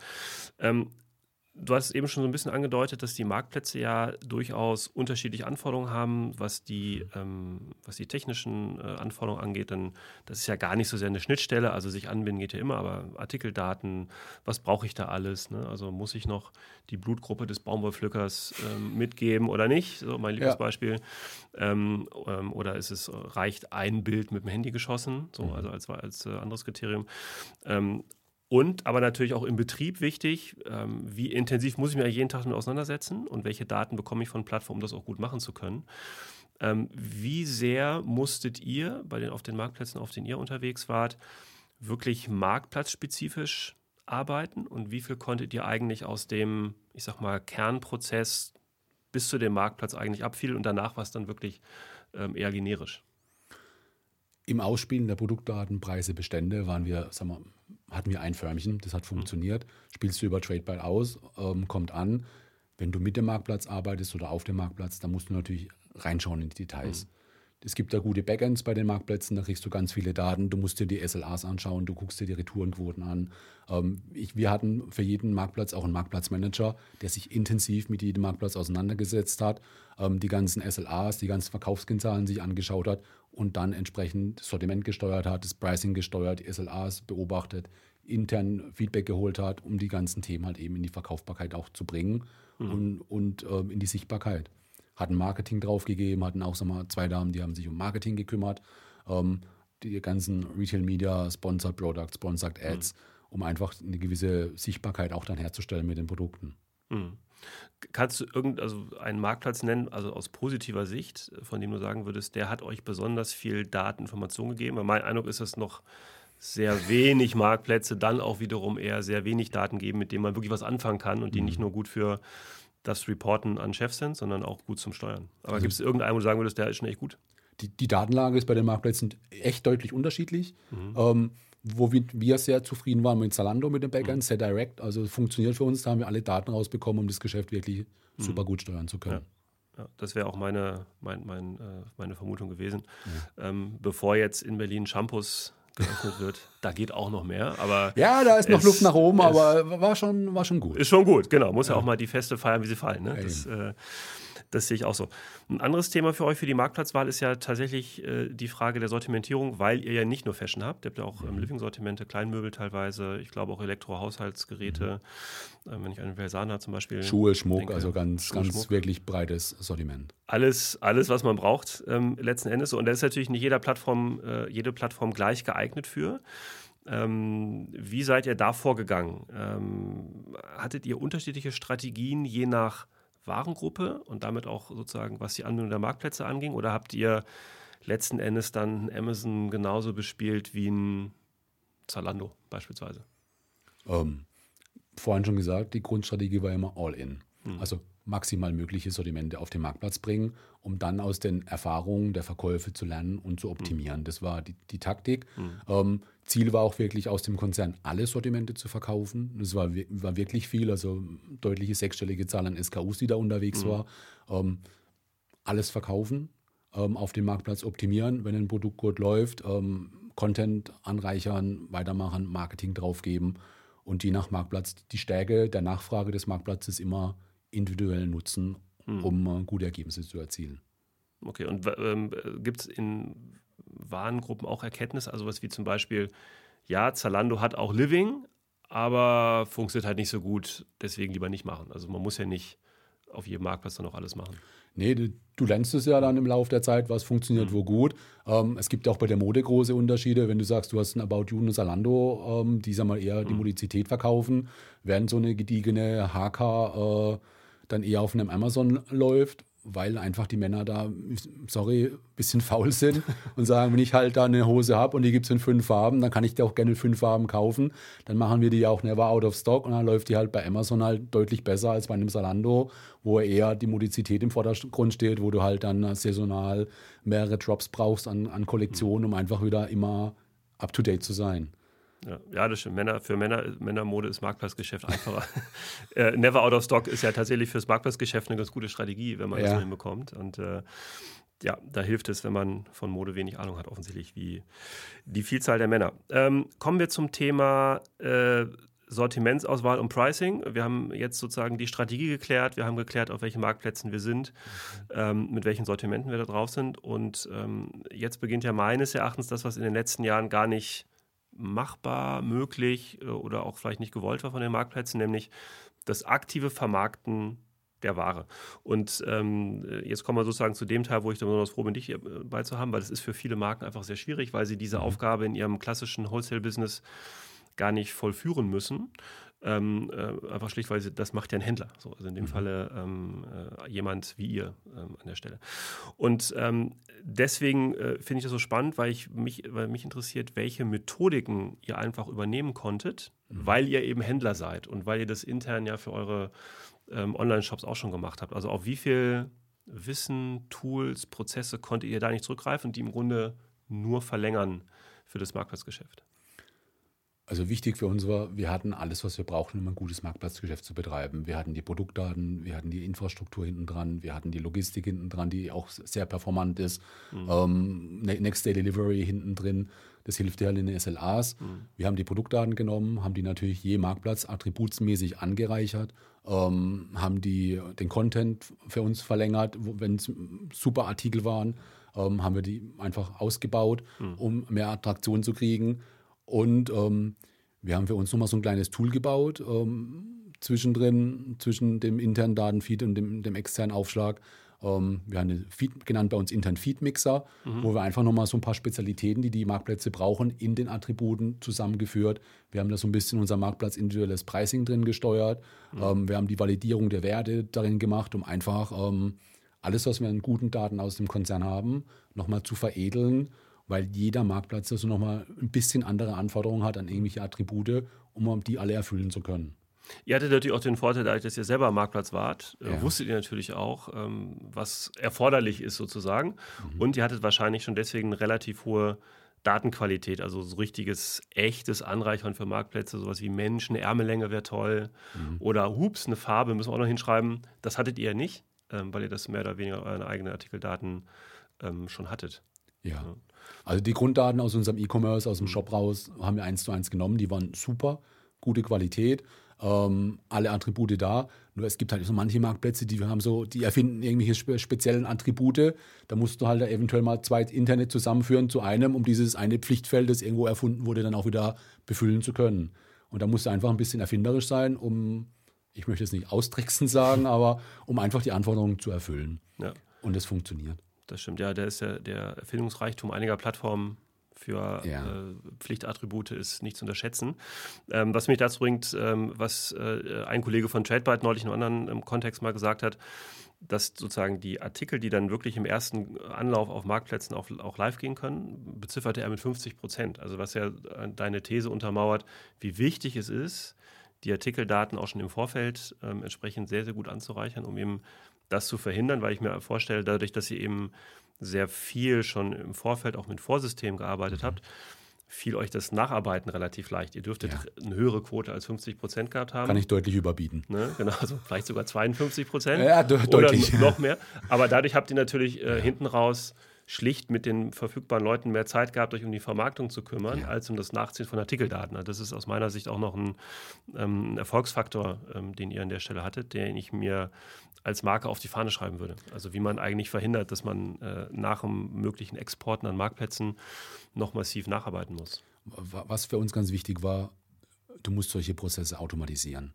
Ähm, Du hast eben schon so ein bisschen angedeutet, dass die Marktplätze ja durchaus unterschiedliche Anforderungen haben, was die, ähm, was die technischen äh, Anforderungen angeht. Denn das ist ja gar nicht so sehr eine Schnittstelle. Also sich anbinden geht ja immer, aber Artikeldaten, was brauche ich da alles? Ne? Also muss ich noch die Blutgruppe des Baumwollpflückers ähm, mitgeben oder nicht? So mein Lieblingsbeispiel. Ja. Ähm, ähm, oder ist es reicht ein Bild mit dem Handy geschossen? So, mhm. also als, als äh, anderes Kriterium. Und aber natürlich auch im Betrieb wichtig, ähm, wie intensiv muss ich mich jeden Tag damit auseinandersetzen und welche Daten bekomme ich von Plattformen, um das auch gut machen zu können. Ähm, wie sehr musstet ihr bei den, auf den Marktplätzen, auf denen ihr unterwegs wart, wirklich marktplatzspezifisch arbeiten und wie viel konntet ihr eigentlich aus dem, ich sag mal, Kernprozess bis zu dem Marktplatz eigentlich abfiel und danach war es dann wirklich ähm, eher generisch? Im Ausspielen der Produktdaten, Preise, Bestände waren wir, sagen wir, hatten wir ein Förmchen, das hat mhm. funktioniert. Spielst du über TradeByte aus, ähm, kommt an. Wenn du mit dem Marktplatz arbeitest oder auf dem Marktplatz, dann musst du natürlich reinschauen in die Details. Mhm. Es gibt da gute Backends bei den Marktplätzen, da kriegst du ganz viele Daten. Du musst dir die SLAs anschauen, du guckst dir die Retourenquoten an. Ähm, ich, wir hatten für jeden Marktplatz auch einen Marktplatzmanager, der sich intensiv mit jedem Marktplatz auseinandergesetzt hat, ähm, die ganzen SLAs, die ganzen Verkaufskennzahlen sich angeschaut hat und dann entsprechend Sortiment gesteuert hat, das Pricing gesteuert, die SLAs beobachtet, intern Feedback geholt hat, um die ganzen Themen halt eben in die Verkaufbarkeit auch zu bringen mhm. und, und äh, in die Sichtbarkeit. Hatten Marketing draufgegeben, hatten auch sag mal, zwei Damen, die haben sich um Marketing gekümmert, ähm, die ganzen Retail Media, Sponsored Products, Sponsored Ads, mhm. um einfach eine gewisse Sichtbarkeit auch dann herzustellen mit den Produkten. Mhm. Kannst du irgendeinen also einen Marktplatz nennen, also aus positiver Sicht, von dem du sagen würdest, der hat euch besonders viel Dateninformation gegeben? Weil mein Eindruck ist, dass noch sehr wenig Marktplätze dann auch wiederum eher sehr wenig Daten geben, mit denen man wirklich was anfangen kann und die mhm. nicht nur gut für das Reporten an Chefs sind, sondern auch gut zum Steuern. Aber also, gibt es irgendeinen, wo du sagen würdest, der ist schon echt gut? Die, die Datenlage ist bei den Marktplätzen echt deutlich unterschiedlich. Mhm. Ähm, wo wir, wir, sehr zufrieden waren mit Zalando, mit dem Backend, mhm. sehr direkt. Also funktioniert für uns, da haben wir alle Daten rausbekommen, um das Geschäft wirklich mhm. super gut steuern zu können. Ja. Ja, das wäre auch meine, mein, mein, äh, meine Vermutung gewesen. Mhm. Ähm, bevor jetzt in Berlin Shampoos gerechnet wird. Da geht auch noch mehr, aber. Ja, da ist noch es- Luft nach oben, es- aber war schon, war schon gut. Ist schon gut, genau. Muss ja, auch mal die Feste feiern, wie sie fallen. Ne? Ja, Das, äh, das sehe ich auch so. Ein anderes Thema für euch für die Marktplatzwahl ist ja tatsächlich äh, die Frage der Sortimentierung, weil ihr ja nicht nur Fashion habt. Ihr habt ja auch Mhm. ähm, Living-Sortimente, Kleinmöbel teilweise, ich glaube auch Elektrohaushaltsgeräte. Ähm, wenn ich einen Versana zum Beispiel. Mhm. Schuhe, Schmuck, denke, also ganz, Schuhe, ganz Schmuck. wirklich breites Sortiment. alles, alles, was man braucht, ähm, letzten Endes. So. Und da ist natürlich nicht jeder Plattform, äh, jede Plattform gleich geeignet für. Ähm, wie seid ihr da vorgegangen? Ähm, hattet ihr unterschiedliche Strategien je nach Warengruppe und damit auch sozusagen, was die Anbindung der Marktplätze anging? Oder habt ihr letzten Endes dann Amazon genauso bespielt wie ein Zalando beispielsweise? Ähm, vorhin schon gesagt, die Grundstrategie war immer All-In. Also maximal mögliche Sortimente auf den Marktplatz bringen, um dann aus den Erfahrungen der Verkäufe zu lernen und zu optimieren. Das war die, die Taktik. Ähm, Ziel war auch wirklich aus dem Konzern alle Sortimente zu verkaufen. Das war, war wirklich viel, also deutliche sechsstellige Zahl an SKUs, die da unterwegs war. Ähm, alles verkaufen, ähm, auf dem Marktplatz optimieren, wenn ein Produkt gut läuft, ähm, Content anreichern, weitermachen, Marketing draufgeben und je nach Marktplatz die Stärke der Nachfrage des Marktplatzes immer individuell nutzen, um äh, gute Ergebnisse zu erzielen. Okay, und ähm, gibt es in Warengruppen auch Erkenntnisse, also was wie zum Beispiel, ja, Zalando hat auch Living, aber funktioniert halt nicht so gut, deswegen lieber nicht machen. Also man muss ja nicht auf jedem Marktplatz dann auch alles machen. Nee, du, du lernst es ja dann im Laufe der Zeit, was funktioniert wo gut. Ähm, es gibt auch bei der Mode große Unterschiede. Wenn du sagst, du hast ein About You und ein Zalando, ähm, die sag mal eher die Modizität verkaufen, während so eine gediegene HK äh, dann eher auf einem Amazon läuft, weil einfach die Männer da, sorry, ein bisschen faul sind und sagen, wenn ich halt da eine Hose habe und die gibt es in fünf Farben, dann kann ich dir auch gerne fünf Farben kaufen. Dann machen wir die ja auch never out of stock und dann läuft die halt bei Amazon halt deutlich besser als bei einem Zalando, wo eher die Modizität im Vordergrund steht, wo du halt dann saisonal mehrere Drops brauchst an, an Kollektionen, um einfach wieder immer up to date zu sein. Ja, ja das stimmt. Männer, für Männer, Männermode ist Marktplatzgeschäft einfacher. <laughs> äh, Never out of stock ist ja tatsächlich fürs Marktplatzgeschäft eine ganz gute Strategie, wenn man das Ja. so hinbekommt. Und äh, ja, da hilft es, wenn man von Mode wenig Ahnung hat, offensichtlich wie die Vielzahl der Männer. Ähm, kommen wir zum Thema äh, Sortimentsauswahl und Pricing. Wir haben jetzt sozusagen die Strategie geklärt, wir haben geklärt, auf welchen Marktplätzen wir sind, ähm, mit welchen Sortimenten wir da drauf sind. Und ähm, jetzt beginnt ja meines Erachtens das, was in den letzten Jahren gar nicht machbar, möglich äh, oder auch vielleicht nicht gewollt war von den Marktplätzen, nämlich das aktive Vermarkten der Ware. Und ähm, jetzt kommen wir sozusagen zu dem Teil, wo ich dann besonders froh bin, dich hier äh, bei zu haben, weil das ist für viele Marken einfach sehr schwierig, weil sie diese Aufgabe in ihrem klassischen Wholesale-Business gar nicht vollführen müssen. Ähm, äh, einfach schlicht, weil sie, das macht ja ein Händler. So, also in dem Falle ähm, äh, jemand wie ihr ähm, an der Stelle. Und ähm, deswegen äh, finde ich das so spannend, weil, ich mich, weil mich interessiert, welche Methodiken ihr einfach übernehmen konntet, weil ihr eben Händler seid und weil ihr das intern ja für eure ähm, Online-Shops auch schon gemacht habt. Also auf wie viel Wissen, Tools, Prozesse konntet ihr da nicht zurückgreifen, die im Grunde nur verlängern für das Marktplatzgeschäft? Also wichtig für uns war, wir hatten alles, was wir brauchten, um ein gutes Marktplatzgeschäft zu betreiben. Wir hatten die Produktdaten, wir hatten die Infrastruktur hinten dran, wir hatten die Logistik hinten dran, die auch sehr performant ist. Ähm, Ne- Next Day Delivery hinten drin, das hilft dir halt in den SLAs. Wir haben die Produktdaten genommen, haben die natürlich je Marktplatz attributsmäßig angereichert, ähm, haben die, den Content für uns verlängert, wenn es super Artikel waren, ähm, haben wir die einfach ausgebaut, um mehr Attraktion zu kriegen. Und ähm, wir haben für uns nochmal so ein kleines Tool gebaut, ähm, zwischendrin, zwischen dem internen Datenfeed und dem, dem externen Aufschlag. Ähm, wir haben den Feed genannt bei uns intern Feed-Mixer, wo wir einfach nochmal so ein paar Spezialitäten, die die Marktplätze brauchen, in den Attributen zusammengeführt. Wir haben da so ein bisschen unser Marktplatz individuelles Pricing drin gesteuert. Ähm, wir haben die Validierung der Werte darin gemacht, um einfach ähm, alles, was wir an guten Daten aus dem Konzern haben, nochmal zu veredeln, weil jeder Marktplatz also nochmal ein bisschen andere Anforderungen hat an irgendwelche Attribute, um die alle erfüllen zu können. Ihr hattet natürlich auch den Vorteil, dadurch, dass ihr selber am Marktplatz wart, äh, Ja. wusstet ihr natürlich auch, ähm, was erforderlich ist sozusagen. Und ihr hattet wahrscheinlich schon deswegen eine relativ hohe Datenqualität, also so richtiges, echtes Anreichern für Marktplätze, sowas wie Mensch, eine Ärmellänge wäre toll. Oder hups, eine Farbe, müssen wir auch noch hinschreiben. Das hattet ihr ja nicht, ähm, weil ihr das mehr oder weniger eure eigenen Artikeldaten ähm, schon hattet. Ja. Also die Grunddaten aus unserem E-Commerce, aus dem Shop raus, haben wir eins zu eins genommen. Die waren super, gute Qualität, ähm, alle Attribute da. Nur es gibt halt so manche Marktplätze, die haben so, die erfinden irgendwelche spe speziellen Attribute. Da musst du halt eventuell mal zwei Internet zusammenführen zu einem, um dieses eine Pflichtfeld, das irgendwo erfunden wurde, dann auch wieder befüllen zu können. Und da musst du einfach ein bisschen erfinderisch sein, um, ich möchte es nicht austricksen sagen, <laughs> aber um einfach die Anforderungen zu erfüllen. Ja. Und das funktioniert. Das stimmt, ja, der ist ja der Erfindungsreichtum einiger Plattformen für Ja. äh, Pflichtattribute ist nicht zu unterschätzen. Ähm, was mich dazu bringt, ähm, was äh, ein Kollege von TradeByte neulich in einem anderen ähm, Kontext mal gesagt hat, dass sozusagen die Artikel, die dann wirklich im ersten Anlauf auf Marktplätzen auch, auch live gehen können, bezifferte er mit 50 Prozent. Also was ja äh, deine These untermauert, wie wichtig es ist, die Artikeldaten auch schon im Vorfeld ähm, entsprechend sehr, sehr gut anzureichern, um eben das zu verhindern, weil ich mir vorstelle, dadurch, dass ihr eben sehr viel schon im Vorfeld auch mit Vorsystemen gearbeitet habt, fiel euch das Nacharbeiten relativ leicht. Ihr dürftet Ja. eine höhere Quote als 50 Prozent gehabt haben. Kann ich deutlich überbieten. Ne? Genau, also vielleicht sogar 52 Prozent. Ja, de- oder deutlich. noch mehr. Aber dadurch habt ihr natürlich äh, hinten raus schlicht mit den verfügbaren Leuten mehr Zeit gehabt, euch um die Vermarktung zu kümmern, Ja. als um das Nachziehen von Artikeldaten. Also Das ist aus meiner Sicht auch noch ein, ähm, Erfolgsfaktor, ähm, den ihr an der Stelle hattet, den ich mir als Marke auf die Fahne schreiben würde. Also wie man eigentlich verhindert, dass man äh, nach einem möglichen Exporten an Marktplätzen noch massiv nacharbeiten muss. Wa- Was für uns ganz wichtig war, du musst solche Prozesse automatisieren.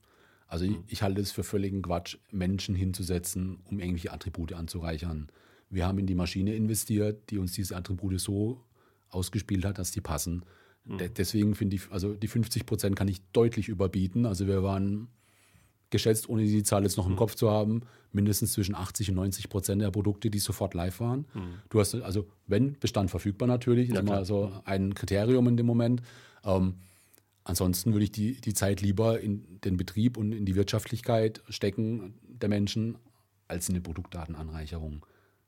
Also ich, ich halte es für völligen Quatsch, Menschen hinzusetzen, um irgendwelche Attribute anzureichern. Wir haben in die Maschine investiert, die uns diese Attribute so ausgespielt hat, dass die passen. De deswegen finde ich, also die 50 Prozent kann ich deutlich überbieten. Also wir waren geschätzt, ohne die Zahl jetzt noch im Kopf zu haben, mindestens zwischen 80 und 90 Prozent der Produkte, die sofort live waren. Du hast also, wenn Bestand verfügbar natürlich, ist Ja, immer so ein Kriterium in dem Moment. Ähm, ansonsten würde ich die, die Zeit lieber in den Betrieb und in die Wirtschaftlichkeit stecken der Menschen als in die Produktdatenanreicherung.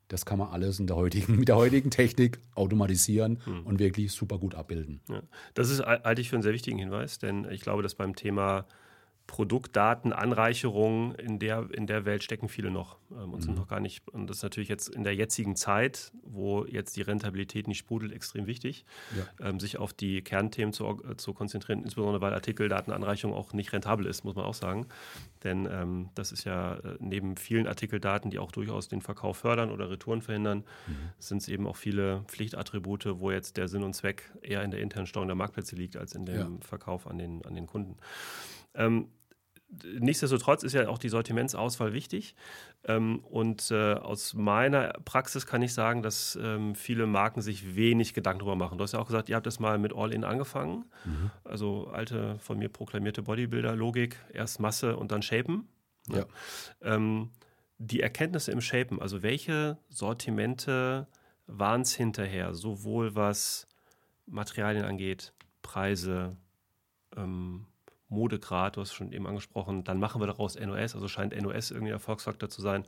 Das kann man alles der heutigen, <laughs> mit der heutigen Technik automatisieren und wirklich super gut abbilden. Ja. Das ist, halte ich für einen sehr wichtigen Hinweis, denn ich glaube, dass beim Thema Produktdatenanreicherung in der, in der Welt stecken viele noch ähm, und sind noch gar nicht. Und das ist natürlich jetzt in der jetzigen Zeit, wo jetzt die Rentabilität nicht sprudelt, extrem wichtig, ähm, sich auf die Kernthemen zu, äh, zu konzentrieren, insbesondere weil Artikeldatenanreicherung auch nicht rentabel ist, muss man auch sagen. Denn ähm, das ist ja äh, neben vielen Artikeldaten, die auch durchaus den Verkauf fördern oder Retouren verhindern, sind es eben auch viele Pflichtattribute, wo jetzt der Sinn und Zweck eher in der internen Steuerung der Marktplätze liegt, als in dem Ja. Verkauf an den, an den Kunden. Ähm, nichtsdestotrotz ist ja auch die Sortimentsauswahl wichtig. Ähm, und äh, aus meiner Praxis kann ich sagen, dass ähm, viele Marken sich wenig Gedanken darüber machen. Du hast ja auch gesagt, ihr habt das mal mit All-In angefangen. Also alte, von mir proklamierte Bodybuilder-Logik. Erst Masse und dann Shapen. Ja. Ähm, die Erkenntnisse im Shapen, also welche Sortimente waren es hinterher, sowohl was Materialien angeht, Preise, ähm, Modegrad, du hast schon eben angesprochen, dann machen wir daraus NOS, also scheint NOS irgendwie Erfolgsfaktor zu sein.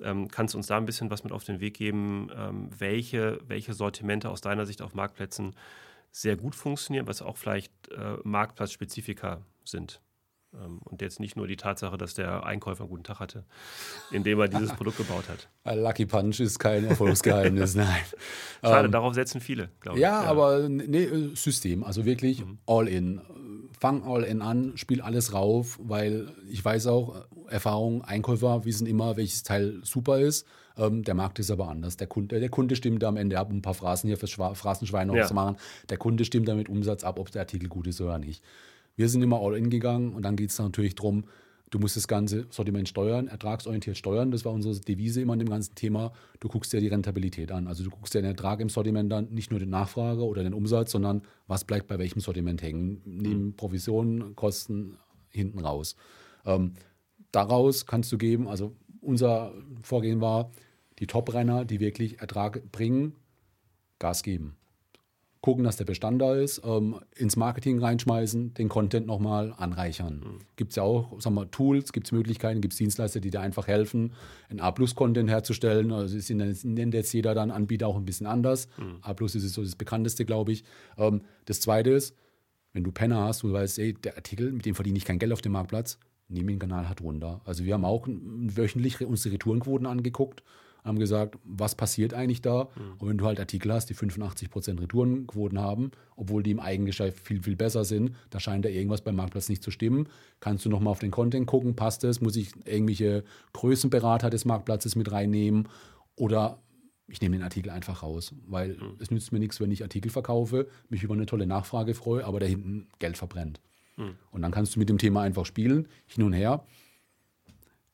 Ähm, kannst du uns da ein bisschen was mit auf den Weg geben, ähm, welche, welche Sortimente aus deiner Sicht auf Marktplätzen sehr gut funktionieren, was auch vielleicht äh, Marktplatzspezifika sind? Ähm, und jetzt nicht nur die Tatsache, dass der Einkäufer einen guten Tag hatte, indem er dieses <laughs> Produkt gebaut hat. Lucky Punch ist kein Erfolgsgeheimnis, <laughs> nein. Schade, darauf setzen viele, glaube ich. Ja, aber nee, äh, System, also wirklich all in. Fang all in an, spiel alles rauf, weil ich weiß auch, äh, Erfahrung, Einkäufer wissen immer, welches Teil super ist. Ähm, der Markt ist aber anders. Der Kunde, der Kunde stimmt am Ende ab, um ein paar Phrasen hier fürs Schwa Phrasenschwein noch Ja. zu machen. Der Kunde stimmt damit Umsatz ab, ob der Artikel gut ist oder nicht. Wir sind immer all in gegangen und dann geht es natürlich darum, du musst das ganze Sortiment steuern, ertragsorientiert steuern. Das war unsere Devise immer in dem ganzen Thema. Du guckst dir die Rentabilität an. Also du guckst dir den Ertrag im Sortiment an, nicht nur den Nachfrage oder den Umsatz, sondern was bleibt bei welchem Sortiment hängen. Neben Provisionen, Kosten hinten raus. Ähm, daraus kannst du geben, also unser Vorgehen war, die Top-Renner, die wirklich Ertrag bringen, Gas geben gucken, dass der Bestand da ist, ähm, ins Marketing reinschmeißen, den Content nochmal anreichern. Gibt es ja auch, sagen wir, Tools, gibt es Möglichkeiten, gibt es Dienstleister, die dir einfach helfen, einen A-Plus-Content herzustellen. Also es ist- nennt jetzt jeder dann Anbieter auch ein bisschen anders. A-Plus ist so das bekannteste, glaube ich. Ähm, das zweite ist, wenn du Penner hast, wo du weißt, ey, der Artikel, mit dem verdiene ich kein Geld auf dem Marktplatz, nimm den Kanal halt runter. Also wir haben auch wöchentlich unsere Retourenquoten angeguckt, haben gesagt, was passiert eigentlich da? Mhm. Und wenn du halt Artikel hast, die 85% Retourenquoten haben, obwohl die im Eigengeschäft viel, viel besser sind, da scheint da irgendwas beim Marktplatz nicht zu stimmen. Kannst du nochmal auf den Content gucken, passt es? Muss ich irgendwelche Größenberater des Marktplatzes mit reinnehmen? Oder ich nehme den Artikel einfach raus, weil mhm. es nützt mir nichts, wenn ich Artikel verkaufe, mich über eine tolle Nachfrage freue, aber da hinten Geld verbrennt. Mhm. Und dann kannst du mit dem Thema einfach spielen, hin und her,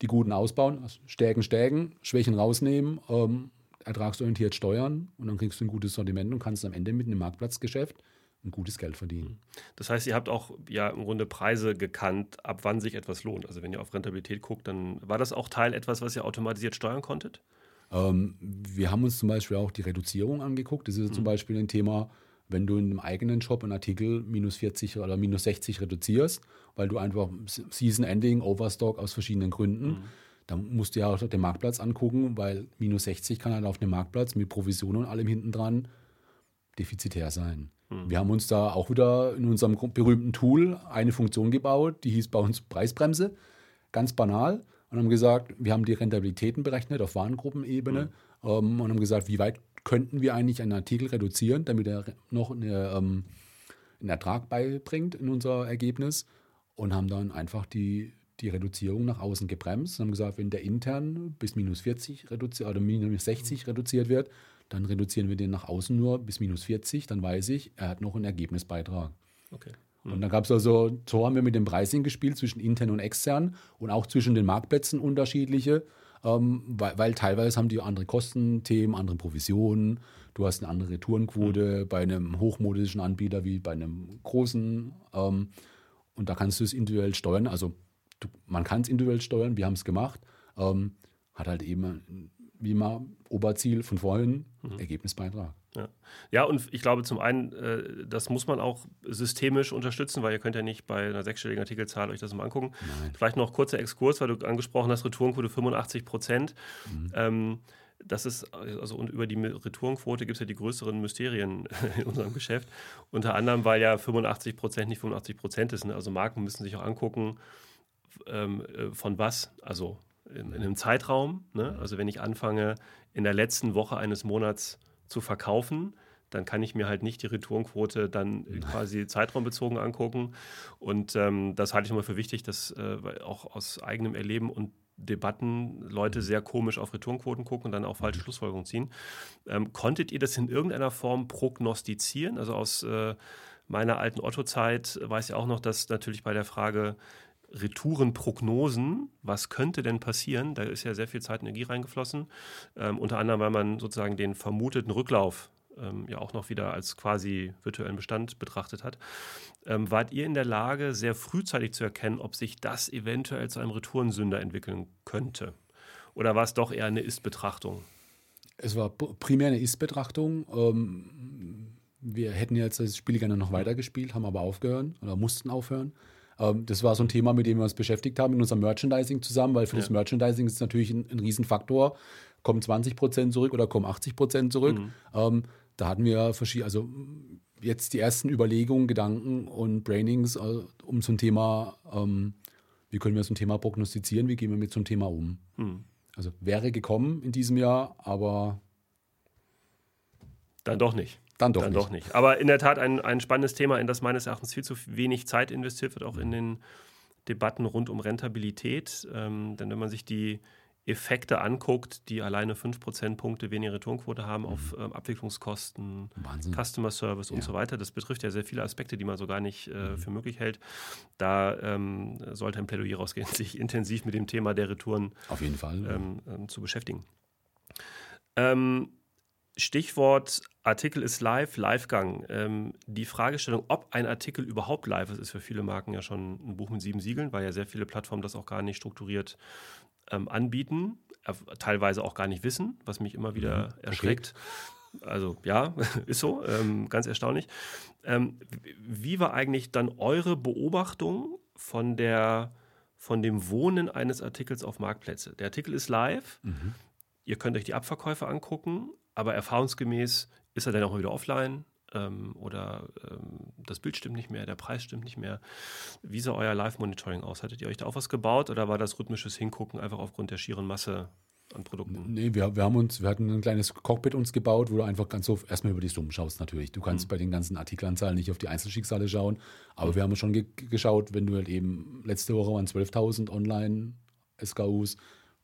die Guten ausbauen, also Stärken stärken, Schwächen rausnehmen, ähm, ertragsorientiert steuern und dann kriegst du ein gutes Sortiment und kannst am Ende mit einem Marktplatzgeschäft ein gutes Geld verdienen. Das heißt, ihr habt auch ja im Grunde Preise gekannt, ab wann sich etwas lohnt. Also wenn ihr auf Rentabilität guckt, dann war das auch Teil etwas, was ihr automatisiert steuern konntet? Ähm, wir haben uns zum Beispiel auch die Reduzierung angeguckt. Das ist mhm. zum Beispiel ein Thema, wenn du in einem eigenen Shop einen Artikel minus 40 oder minus 60 reduzierst, weil du einfach Season Ending, Overstock aus verschiedenen Gründen, mhm. dann musst du ja auch den Marktplatz angucken, weil minus 60 kann halt auf dem Marktplatz mit Provision und allem hinten dran defizitär sein. Mhm. Wir haben uns da auch wieder in unserem berühmten Tool eine Funktion gebaut, die hieß bei uns Preisbremse. Ganz banal und haben gesagt, wir haben die Rentabilitäten berechnet auf Warengruppenebene mhm. ähm, und haben gesagt, wie weit könnten wir eigentlich einen Artikel reduzieren, damit er noch eine, ähm, einen Ertrag beibringt in unser Ergebnis und haben dann einfach die, die Reduzierung nach außen gebremst und haben gesagt, wenn der intern bis minus 40 reduziert oder minus 60 mhm. reduziert wird, dann reduzieren wir den nach außen nur bis minus 40, dann weiß ich, er hat noch einen Ergebnisbeitrag. Okay. Und dann gab es also, so haben wir mit dem Pricing gespielt zwischen intern und extern und auch zwischen den Marktplätzen unterschiedliche, ähm, weil, weil, teilweise haben die andere Kostenthemen, andere Provisionen. Du hast eine andere Retourenquote mhm. bei einem hochmodischen Anbieter wie bei einem großen. Ähm, und da kannst du es individuell steuern. Also du, man kann es individuell steuern, wir haben es gemacht. Ähm, hat halt eben, wie immer, Oberziel von vorhin, mhm. Ergebnisbeitrag. Ja. ja, und ich glaube zum einen, äh, das muss man auch systemisch unterstützen, weil ihr könnt ja nicht bei einer sechsstelligen Artikelzahl euch das mal angucken. Nein. Vielleicht noch kurzer Exkurs, weil du angesprochen hast, Retourenquote 85 Prozent. Mhm. Ähm, das ist, also und über die Retourenquote gibt es ja die größeren Mysterien <laughs> in unserem Geschäft. Unter anderem, weil ja 85 Prozent nicht 85 Prozent ist. Ne? Also Marken müssen sich auch angucken, ähm, äh, von was. Also in, in einem Zeitraum. Ne? Also wenn ich anfange, in der letzten Woche eines Monats zu verkaufen, dann kann ich mir halt nicht die Retourenquote dann quasi zeitraumbezogen angucken. Und ähm, das halte ich immer für wichtig, dass äh, auch aus eigenem Erleben und Debatten Leute sehr komisch auf Retourenquoten gucken und dann auch falsche Schlussfolgerungen ziehen. Ähm, konntet ihr das in irgendeiner Form prognostizieren? Also aus äh, meiner alten Otto-Zeit weiß ich auch noch, dass natürlich bei der Frage, Retourenprognosen, was könnte denn passieren? Da ist ja sehr viel Zeit und Energie reingeflossen. Ähm, unter anderem, weil man sozusagen den vermuteten Rücklauf ähm, ja auch noch wieder als quasi virtuellen Bestand betrachtet hat. Ähm, wart ihr in der Lage, sehr frühzeitig zu erkennen, ob sich das eventuell zu einem Retourensünder entwickeln könnte? Oder war es doch eher eine Ist-Betrachtung? Es war primär eine Ist-Betrachtung. Ähm, wir hätten jetzt das Spiel gerne noch weitergespielt, haben aber aufgehört oder mussten aufhören. Ähm, das war so ein Thema, mit dem wir uns beschäftigt haben in unserem Merchandising zusammen, weil für ja. das Merchandising ist es natürlich ein, ein Riesenfaktor. Kommen 20 Prozent zurück oder kommen 80 Prozent zurück? Mhm. Ähm, da hatten wir verschiedene, also jetzt die ersten Überlegungen, Gedanken und Brainings äh, um so ein Thema, ähm, wie können wir so ein Thema prognostizieren, wie gehen wir mit so einem Thema um? Mhm. Also wäre gekommen in diesem Jahr, aber dann doch nicht. Dann doch, Dann nicht. doch nicht. Aber in der Tat ein, ein spannendes Thema, in das meines Erachtens viel zu wenig Zeit investiert wird, auch in den Debatten rund um Rentabilität. Ähm, denn wenn man sich die Effekte anguckt, die alleine 5 Prozentpunkte weniger Returnquote haben mhm. auf ähm, Abwicklungskosten, Wahnsinn. Customer Service und ja. so weiter. Das betrifft ja sehr viele Aspekte, die man so gar nicht äh, mhm. für möglich hält. Da ähm, sollte ein Plädoyer rausgehen, <laughs> sich intensiv mit dem Thema der Retouren auf jeden Fall ähm, ähm, zu beschäftigen. Ähm, Stichwort Artikel ist live, Livegang. Ähm, die Fragestellung, ob ein Artikel überhaupt live ist, ist für viele Marken ja schon ein Buch mit sieben Siegeln, weil ja sehr viele Plattformen das auch gar nicht strukturiert ähm, anbieten, äh, teilweise auch gar nicht wissen, was mich immer wieder mhm. erschreckt. Okay. Also ja, <laughs> ist so, ähm, ganz erstaunlich. Ähm, wie war eigentlich dann eure Beobachtung von der von dem Wohnen eines Artikels auf Marktplätze? Der Artikel ist live. Mhm. Ihr könnt euch die Abverkäufe angucken, aber erfahrungsgemäß ist er dann auch wieder offline ähm, oder ähm, das Bild stimmt nicht mehr, der Preis stimmt nicht mehr. Wie sah euer Live-Monitoring aus? Hattet ihr euch da auch was gebaut oder war das rhythmisches Hingucken einfach aufgrund der schieren Masse an Produkten? Nee, wir, wir haben uns, wir hatten ein kleines Cockpit uns gebaut, wo du einfach ganz so erstmal über die Summen schaust natürlich. Du kannst mhm. bei den ganzen Artikelanzahlen nicht auf die Einzelschicksale schauen, aber mhm. wir haben schon ge geschaut, wenn du halt eben letzte Woche waren 12.000 online SKUs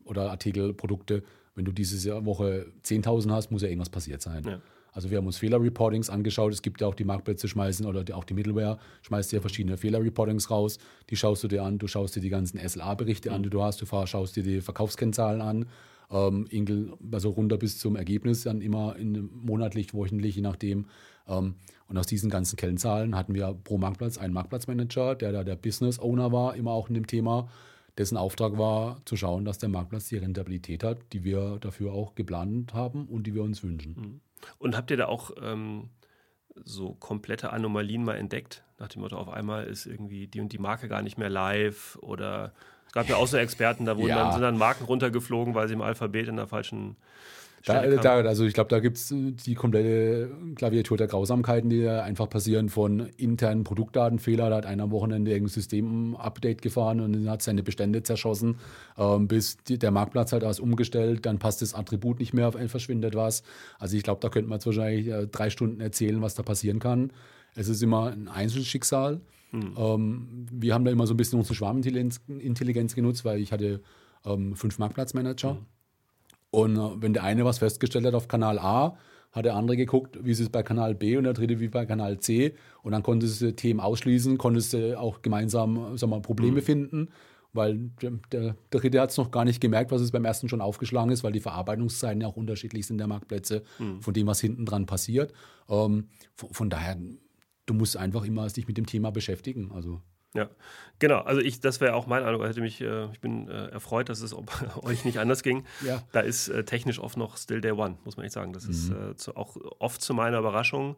oder Artikelprodukte, wenn du diese Woche 10.000 hast, muss ja irgendwas passiert sein. Ja. Also wir haben uns Fehlerreportings angeschaut. Es gibt ja auch die Marktplätze schmeißen oder auch die Middleware schmeißt ja verschiedene Fehlerreportings raus. Die schaust du dir an. Du schaust dir die ganzen SLA-Berichte mhm. an, die du hast. Du schaust dir die Verkaufskennzahlen an ähm, Ingel, also runter bis zum Ergebnis, dann immer in, monatlich, wöchentlich, je nachdem. Ähm, und aus diesen ganzen Kennzahlen hatten wir pro Marktplatz einen Marktplatzmanager, der da der Business Owner war, immer auch in dem Thema, dessen Auftrag war, zu schauen, dass der Marktplatz die Rentabilität hat, die wir dafür auch geplant haben und die wir uns wünschen. Mhm. Und habt ihr da auch ähm, so komplette Anomalien mal entdeckt? Nach dem Motto, auf einmal ist irgendwie die und die Marke gar nicht mehr live oder es gab ja auch so Experten, da wurden <laughs> ja. dann, sind dann Marken runtergeflogen, weil sie im Alphabet in der falschen da, da, also ich glaube, da gibt es die komplette Klaviatur der Grausamkeiten, die einfach passieren von internen Produktdatenfehler. Da hat einer am Wochenende irgendein System-Update gefahren und hat seine Bestände zerschossen, ähm, bis die, der Marktplatz halt alles umgestellt, dann passt das Attribut nicht mehr, verschwindet was. Also ich glaube, da könnte man jetzt wahrscheinlich äh, drei Stunden erzählen, was da passieren kann. Es ist immer ein Einzelschicksal. Hm. Ähm, wir haben da immer so ein bisschen unsere Schwarmintelligenz Intelligenz genutzt, weil ich hatte ähm, fünf Marktplatzmanager. Hm. Und äh, wenn der eine was festgestellt hat auf Kanal A, hat der andere geguckt, wie ist es bei Kanal B und der dritte wie bei Kanal C. Und dann konntest du Themen ausschließen, konntest du auch gemeinsam sag mal, Probleme mhm. finden, weil der, der, der dritte hat es noch gar nicht gemerkt, was es beim ersten schon aufgeschlagen ist, weil die Verarbeitungszeiten ja auch unterschiedlich sind der Marktplätze, mhm. von dem, was hinten dran passiert. Ähm, von, von, daher, du musst einfach immer dich mit dem Thema beschäftigen. Also ja, genau. Also ich, das wäre auch mein Eindruck. Hätte mich, äh, ich bin äh, erfreut, dass es <laughs> euch nicht anders ging. Ja. Da ist äh, technisch oft noch Still Day One, muss man echt sagen. Das mhm. ist äh, zu, auch oft zu meiner Überraschung,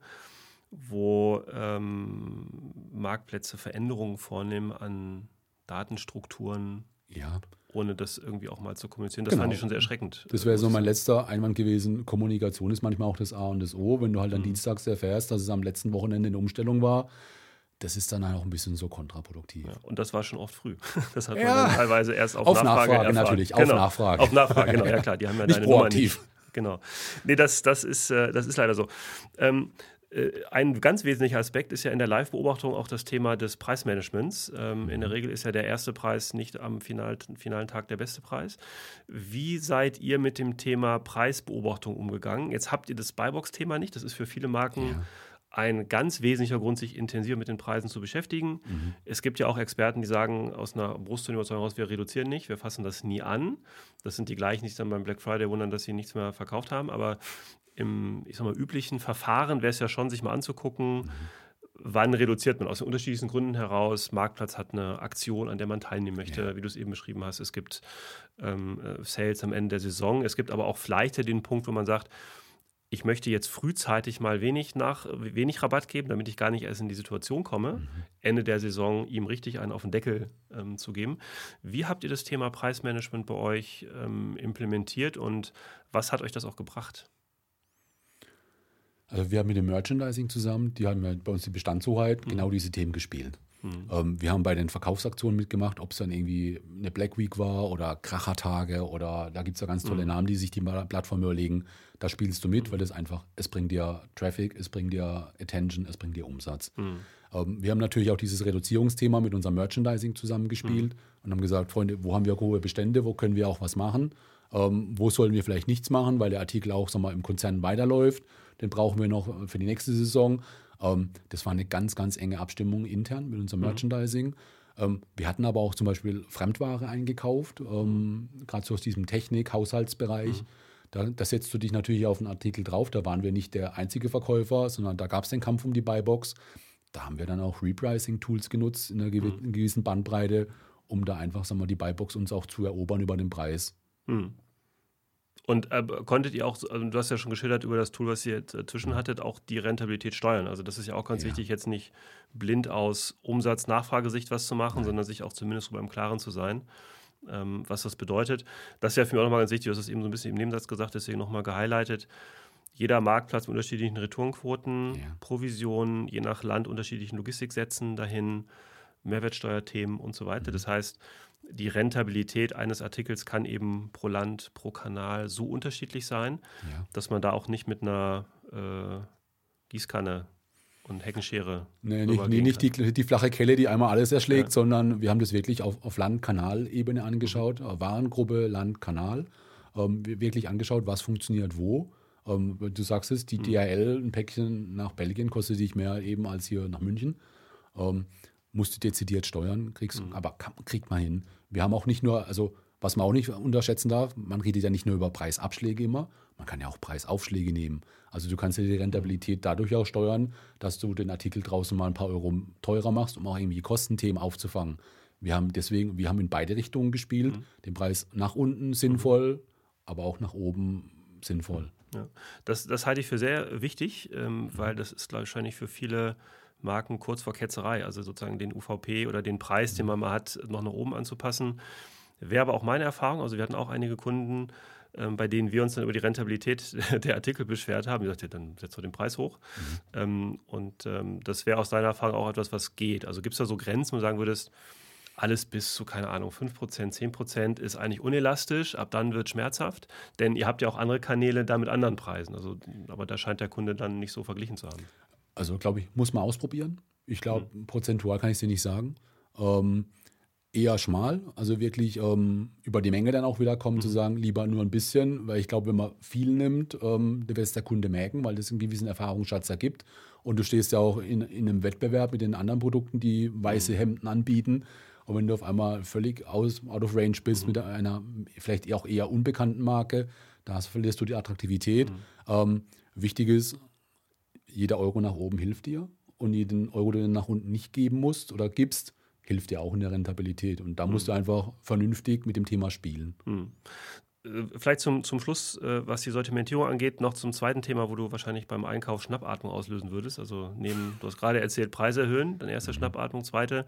wo ähm, Marktplätze Veränderungen vornehmen an Datenstrukturen. Ja. Ohne das irgendwie auch mal zu kommunizieren. Das genau. fand ich schon sehr erschreckend. Das wäre so mein letzter Einwand gewesen. Kommunikation ist manchmal auch das A und das O. Wenn du halt dann mhm. dienstags erfährst, dass es am letzten Wochenende eine Umstellung war, das ist dann auch ein bisschen so kontraproduktiv. Ja, und das war schon oft früh. <laughs> Das hat man ja. teilweise erst auf, auf Nachfrage, Nachfrage natürlich, auf genau. Nachfrage. Auf Nachfrage, genau, ja klar, die haben ja <laughs> nicht deine proaktiv. Nummer nicht. Genau. Nee, das, das, ist, äh, das ist leider so. Ähm, äh, ein ganz wesentlicher Aspekt ist ja in der Live-Beobachtung auch das Thema des Preismanagements. Ähm, in der Regel ist ja der erste Preis nicht am final, finalen Tag der beste Preis. Wie seid ihr mit dem Thema Preisbeobachtung umgegangen? Jetzt habt ihr das Buybox-Thema nicht. Das ist für viele Marken ja ein ganz wesentlicher Grund, sich intensiver mit den Preisen zu beschäftigen. Mhm. Es gibt ja auch Experten, die sagen aus einer Brusttonüberzeugung heraus, wir reduzieren nicht, wir fassen das nie an. Das sind die gleichen, die sich dann beim Black Friday wundern, dass sie nichts mehr verkauft haben. Aber im, ich sag mal, üblichen Verfahren wäre es ja schon, sich mal anzugucken, mhm. wann reduziert man aus den unterschiedlichsten Gründen heraus. Marktplatz hat eine Aktion, an der man teilnehmen möchte, ja. wie du es eben beschrieben hast. Es gibt ähm, äh, Sales am Ende der Saison. Es gibt aber auch vielleicht den Punkt, wo man sagt, ich möchte jetzt frühzeitig mal wenig, nach, wenig Rabatt geben, damit ich gar nicht erst in die Situation komme, mhm. Ende der Saison ihm richtig einen auf den Deckel ähm, zu geben. Wie habt ihr das Thema Preismanagement bei euch ähm, implementiert und was hat euch das auch gebracht? Also wir haben mit dem Merchandising zusammen, die haben ja bei uns die Bestandshoheit, mhm. genau diese Themen gespielt. Mhm. Ähm, wir haben bei den Verkaufsaktionen mitgemacht, ob es dann irgendwie eine Black Week war oder Krachertage oder da gibt es ja ganz tolle mhm. Namen, die sich die Plattform überlegen. Da spielst du mit, weil das einfach, es bringt dir Traffic, es bringt dir Attention, es bringt dir Umsatz. Mhm. Ähm, wir haben natürlich auch dieses Reduzierungsthema mit unserem Merchandising zusammengespielt mhm. und haben gesagt, Freunde, wo haben wir hohe Bestände, wo können wir auch was machen? Ähm, wo sollen wir vielleicht nichts machen, weil der Artikel auch sag mal, im Konzern weiterläuft. Den brauchen wir noch für die nächste Saison. Ähm, das war eine ganz, ganz enge Abstimmung intern mit unserem mhm. Merchandising. Ähm, wir hatten aber auch zum Beispiel Fremdware eingekauft, ähm, gerade so aus diesem Technik-, Haushaltsbereich. Mhm. Da, da, setzt du dich natürlich auf einen Artikel drauf. Da waren wir nicht der einzige Verkäufer, sondern da gab es den Kampf um die Buybox. Da haben wir dann auch Repricing-Tools genutzt in einer mhm. gewissen Bandbreite, um da einfach sagen wir, die Buybox uns auch zu erobern über den Preis. Mhm. Und äh, konntet ihr auch, also du hast ja schon geschildert über das Tool, was ihr dazwischen äh, hattet, auch die Rentabilität steuern. Also das ist ja auch ganz ja. wichtig, jetzt nicht blind aus Umsatz-Nachfragesicht was zu machen, Nein. sondern sich auch zumindest darüber im Klaren zu sein, ähm, was das bedeutet. Das ist ja für mich auch nochmal ganz wichtig, du hast es eben so ein bisschen im Nebensatz gesagt, deswegen nochmal gehighlightet. Jeder Marktplatz mit unterschiedlichen Retourenquoten, ja. Provisionen, je nach Land unterschiedlichen Logistiksätzen dahin, Mehrwertsteuerthemen und so weiter. Mhm. Das heißt, die Rentabilität eines Artikels kann eben pro Land, pro Kanal so unterschiedlich sein, ja. dass man da auch nicht mit einer äh, Gießkanne und Heckenschere. Nee, nicht, nee, nicht die, die, flache Kelle, die einmal alles erschlägt, ja. sondern wir haben das wirklich auf, auf Land-Kanal-Ebene angeschaut, mhm. Warengruppe, Land, Kanal, ähm, wirklich angeschaut, was funktioniert wo. Ähm, du sagst es, die mhm. DHL, ein Päckchen nach Belgien kostet dich mehr eben als hier nach München. Ähm, musst du dezidiert steuern, kriegst, mhm. aber kann, kriegt man hin. Wir haben auch nicht nur, also was man auch nicht unterschätzen darf, man redet ja nicht nur über Preisabschläge immer, man kann ja auch Preisaufschläge nehmen. Also du kannst ja die Rentabilität dadurch auch steuern, dass du den Artikel draußen mal ein paar Euro teurer machst, um auch irgendwie Kostenthemen aufzufangen. Wir haben deswegen, wir haben in beide Richtungen gespielt, mhm. den Preis nach unten sinnvoll, mhm. aber auch nach oben sinnvoll. Ja. Das, das halte ich für sehr wichtig, ähm, weil das ist wahrscheinlich für viele Marken kurz vor Ketzerei, also sozusagen den UVP oder den Preis, den man mal hat, noch nach oben anzupassen. Wäre aber auch meine Erfahrung, also wir hatten auch einige Kunden, ähm, bei denen wir uns dann über die Rentabilität <laughs> der Artikel beschwert haben. Die sagte, dann setzt du den Preis hoch. Mhm. Ähm, und ähm, das wäre aus deiner Erfahrung auch etwas, was geht. Also gibt es da so Grenzen, wo du sagen würdest, alles bis zu, keine Ahnung, 5%, 10% ist eigentlich unelastisch, ab dann wird es schmerzhaft, denn ihr habt ja auch andere Kanäle da mit anderen Preisen. Also, aber da scheint der Kunde dann nicht so verglichen zu haben. Also, glaube ich, muss man ausprobieren. Ich glaube, mhm. prozentual kann ich es dir nicht sagen. Ähm, eher schmal, also wirklich ähm, über die Menge dann auch wieder kommen, mhm. zu sagen, lieber nur ein bisschen, weil ich glaube, wenn man viel nimmt, ähm, wird es der Kunde merken, weil das einen gewissen Erfahrungsschatz ergibt. Und du stehst ja auch in, in einem Wettbewerb mit den anderen Produkten, die weiße mhm. Hemden anbieten. Und wenn du auf einmal völlig aus, out of range bist mhm. mit einer vielleicht auch eher unbekannten Marke, da verlierst du die Attraktivität. Mhm. Ähm, wichtig ist, jeder Euro nach oben hilft dir und jeden Euro, den du nach unten nicht geben musst oder gibst, hilft dir auch in der Rentabilität. Und da musst du mhm. einfach vernünftig mit dem Thema spielen. Mhm. Vielleicht zum, zum Schluss, äh, was die Sortimentierung angeht, noch zum zweiten Thema, wo du wahrscheinlich beim Einkauf Schnappatmung auslösen würdest. Also neben, du hast gerade erzählt, Preise erhöhen, dann erste mhm. Schnappatmung, zweite.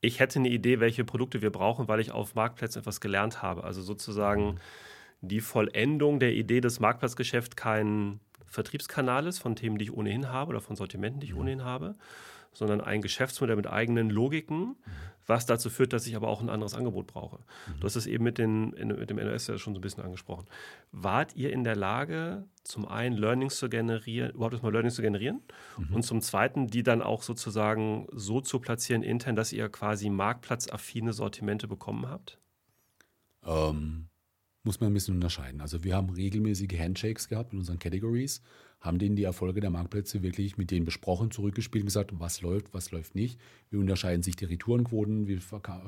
Ich hätte eine Idee, welche Produkte wir brauchen, weil ich auf Marktplätzen etwas gelernt habe. Also sozusagen mhm. die Vollendung der Idee des Marktplatzgeschäfts kein Vertriebskanal ist von Themen, die ich ohnehin habe oder von Sortimenten, die ich mhm. ohnehin habe, sondern ein Geschäftsmodell mit eigenen Logiken, was dazu führt, dass ich aber auch ein anderes Angebot brauche. Mhm. Du hast es eben mit, den, mit dem NOS ja schon so ein bisschen angesprochen. Wart ihr in der Lage, zum einen Learnings zu generieren, überhaupt erstmal Learnings zu generieren mhm. und zum zweiten, die dann auch sozusagen so zu platzieren intern, dass ihr quasi marktplatzaffine Sortimente bekommen habt? Ähm, muss man ein bisschen unterscheiden. Also wir haben regelmäßige Handshakes gehabt in unseren Categories haben denen die Erfolge der Marktplätze wirklich mit denen besprochen, zurückgespielt und gesagt, was läuft, was läuft nicht. Wie unterscheiden sich die Retourenquoten, wie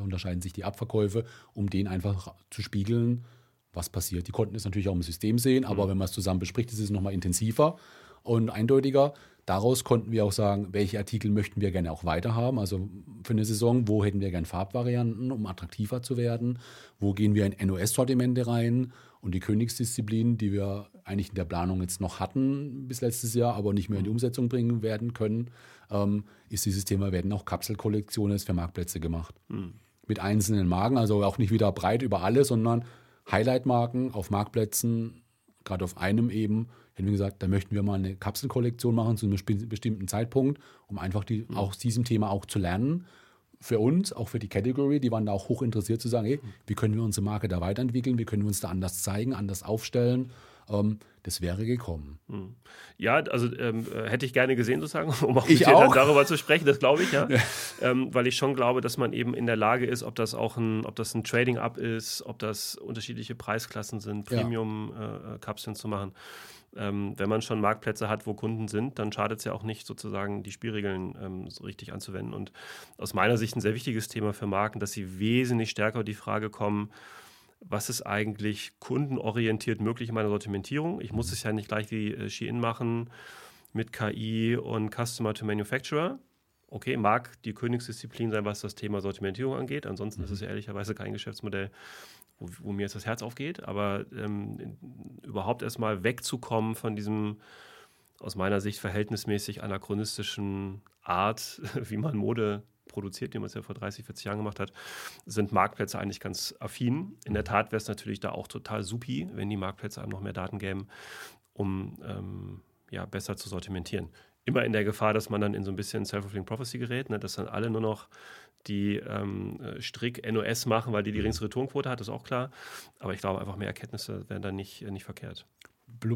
unterscheiden sich die Abverkäufe, um denen einfach zu spiegeln, was passiert. Die konnten es natürlich auch im System sehen, aber mhm. wenn man es zusammen bespricht, ist es nochmal intensiver und eindeutiger. Daraus konnten wir auch sagen, welche Artikel möchten wir gerne auch weiterhaben. Also für eine Saison, wo hätten wir gerne Farbvarianten, um attraktiver zu werden? Wo gehen wir in NOS-Sortimente rein? Und die Königsdisziplin, die wir eigentlich in der Planung jetzt noch hatten bis letztes Jahr, aber nicht mehr in die Umsetzung bringen werden können, ähm, ist dieses Thema, werden auch Kapselkollektionen für Marktplätze gemacht. Mhm. Mit einzelnen Marken, also auch nicht wieder breit über alle, sondern Highlight-Marken auf Marktplätzen, gerade auf einem eben, hätten wir gesagt, da möchten wir mal eine Kapselkollektion machen zu einem bestimmten Zeitpunkt, um einfach die, mhm. aus diesem Thema auch zu lernen für uns, auch für die Category, die waren da auch hoch interessiert zu sagen, hey, wie können wir unsere Marke da weiterentwickeln, wie können wir uns da anders zeigen, anders aufstellen. Ähm, das wäre gekommen. Hm. Ja, also ähm, äh, hätte ich gerne gesehen, sozusagen, <laughs> um auch, mit dir auch. darüber zu sprechen, das glaube ich, ja. ja. Ähm, weil ich schon glaube, dass man eben in der Lage ist, ob das auch ein, ob das ein Trading-Up ist, ob das unterschiedliche Preisklassen sind, Premium-Kapseln ja. äh, zu machen ähm, wenn man schon Marktplätze hat, wo Kunden sind, dann schadet es ja auch nicht, sozusagen die Spielregeln ähm, so richtig anzuwenden. Und aus meiner Sicht ein sehr wichtiges Thema für Marken, dass sie wesentlich stärker die Frage kommen, was ist eigentlich kundenorientiert möglich in meiner Sortimentierung? Ich muss es ja nicht gleich wie äh, Shein machen mit KI und Customer to Manufacturer. Okay, mag die Königsdisziplin sein, was das Thema Sortimentierung angeht. Ansonsten mhm. ist es ja ehrlicherweise kein Geschäftsmodell, wo, wo mir jetzt das Herz aufgeht, aber ähm, überhaupt erstmal wegzukommen von diesem aus meiner Sicht verhältnismäßig anachronistischen Art, <laughs> wie man Mode produziert, die man es ja vor 30, 40 Jahren gemacht hat, sind Marktplätze eigentlich ganz affin. In der Tat wäre es natürlich da auch total supi, wenn die Marktplätze einem noch mehr Daten gäben, um ähm, ja, besser zu sortimentieren. Immer in der Gefahr, dass man dann in so ein bisschen Self-Fulfilling Prophecy gerät, ne, dass dann alle nur noch die ähm, Strick NOS machen, weil die die geringste Returnquote hat, ist auch klar. Aber ich glaube, einfach mehr Erkenntnisse wären dann nicht, nicht verkehrt.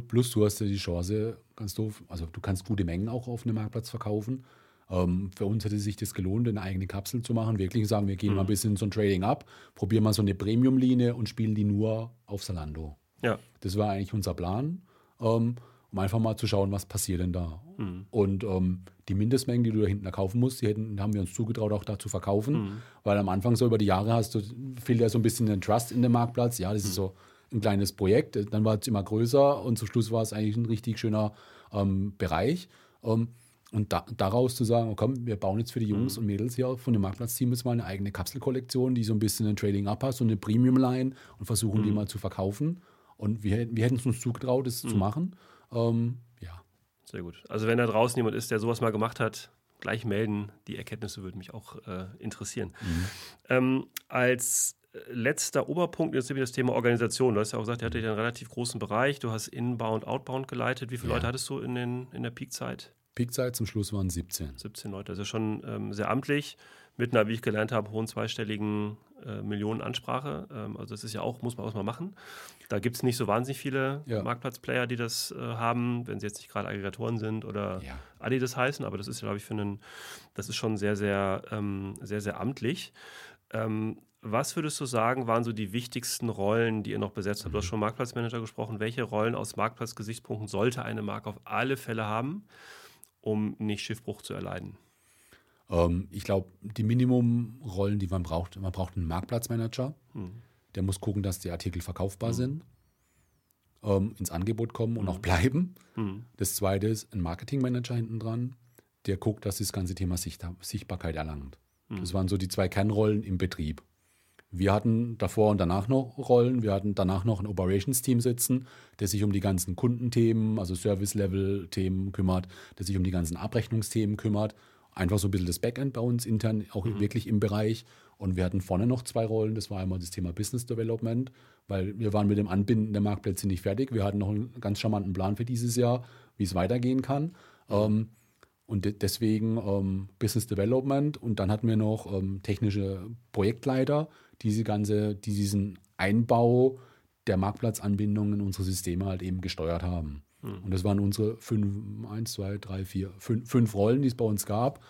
Plus, du hast ja die Chance, ganz doof, also du kannst gute Mengen auch auf einem Marktplatz verkaufen. Ähm, für uns hätte sich das gelohnt, eine eigene Kapsel zu machen. Wirklich sagen, wir gehen mhm. mal ein bisschen so ein Trading ab, probieren mal so eine Premium-Linie und spielen die nur auf Salando. Ja. Das war eigentlich unser Plan, ähm, um einfach mal zu schauen, was passiert denn da. Mhm. Und ähm, die Mindestmengen, die du da hinten kaufen musst, die hätten, haben wir uns zugetraut, auch da zu verkaufen. Mhm. Weil am Anfang so über die Jahre hast du, fehlt ja so ein bisschen den Trust in dem Marktplatz. Ja, das ist mhm. so ein kleines Projekt. Dann war es immer größer und zum Schluss war es eigentlich ein richtig schöner ähm, Bereich. Ähm, und da, daraus zu sagen, oh komm, wir bauen jetzt für die Jungs mhm. und Mädels hier von dem Marktplatzteam jetzt mal eine eigene Kapselkollektion, die so ein bisschen ein Trading abpasst, so eine Premium-Line und versuchen mhm. die mal zu verkaufen. Und wir, wir hätten es uns zugetraut, das mhm. zu machen. Ähm, ja. Sehr gut. Also wenn da draußen jemand ist, der sowas mal gemacht hat, gleich melden. Die Erkenntnisse würden mich auch äh, interessieren. Mhm. Ähm, als letzter Oberpunkt ist nämlich das Thema Organisation. Du hast ja auch gesagt, ihr hattet einen relativ großen Bereich. Du hast Inbound, Outbound geleitet. Wie viele ja. Leute hattest du in, den, in der Peakzeit? Peakzeit zum Schluss waren 17. 17 Leute, also schon ähm, sehr amtlich, mit einer, wie ich gelernt habe, hohen zweistelligen äh, Millionenansprache. Ähm, also das ist ja auch, muss man auch mal machen. Da gibt es nicht so wahnsinnig viele ja. Marktplatzplayer, die das äh, haben, wenn sie jetzt nicht gerade Aggregatoren sind oder ja. Adi das heißen, aber das ist, glaube ich, für einen, das ist schon sehr, sehr, ähm, sehr, sehr amtlich. Ähm, was würdest du sagen, waren so die wichtigsten Rollen, die ihr noch besetzt habt? Du hast mhm. schon Marktplatzmanager gesprochen. Welche Rollen aus Marktplatzgesichtspunkten sollte eine Marke auf alle Fälle haben? um nicht Schiffbruch zu erleiden? Ähm, ich glaube, die Minimumrollen, die man braucht, man braucht einen Marktplatzmanager. Hm. Der muss gucken, dass die Artikel verkaufbar hm. sind, ähm, ins Angebot kommen und hm. auch bleiben. Hm. Das zweite ist ein Marketingmanager hinten dran, der guckt, dass das ganze Thema Sichtbarkeit erlangt. Hm. Das waren so die zwei Kernrollen im Betrieb. Wir hatten davor und danach noch Rollen. Wir hatten danach noch ein Operations-Team sitzen, der sich um die ganzen Kundenthemen, also Service-Level-Themen kümmert, der sich um die ganzen Abrechnungsthemen kümmert. Einfach so ein bisschen das Backend bei uns intern, auch mhm. wirklich im Bereich. Und wir hatten vorne noch zwei Rollen. Das war einmal das Thema Business Development, weil wir waren mit dem Anbinden der Marktplätze nicht fertig. Wir hatten noch einen ganz charmanten Plan für dieses Jahr, wie es weitergehen kann. Ähm, und deswegen ähm, Business Development. Und dann hatten wir noch ähm, technische Projektleiter, diese ganze, die diesen Einbau der Marktplatzanbindung in unsere Systeme halt eben gesteuert haben. Mhm. Und das waren unsere fünf, eins, zwei, drei, vier, fünf, fünf Rollen, die es bei uns gab.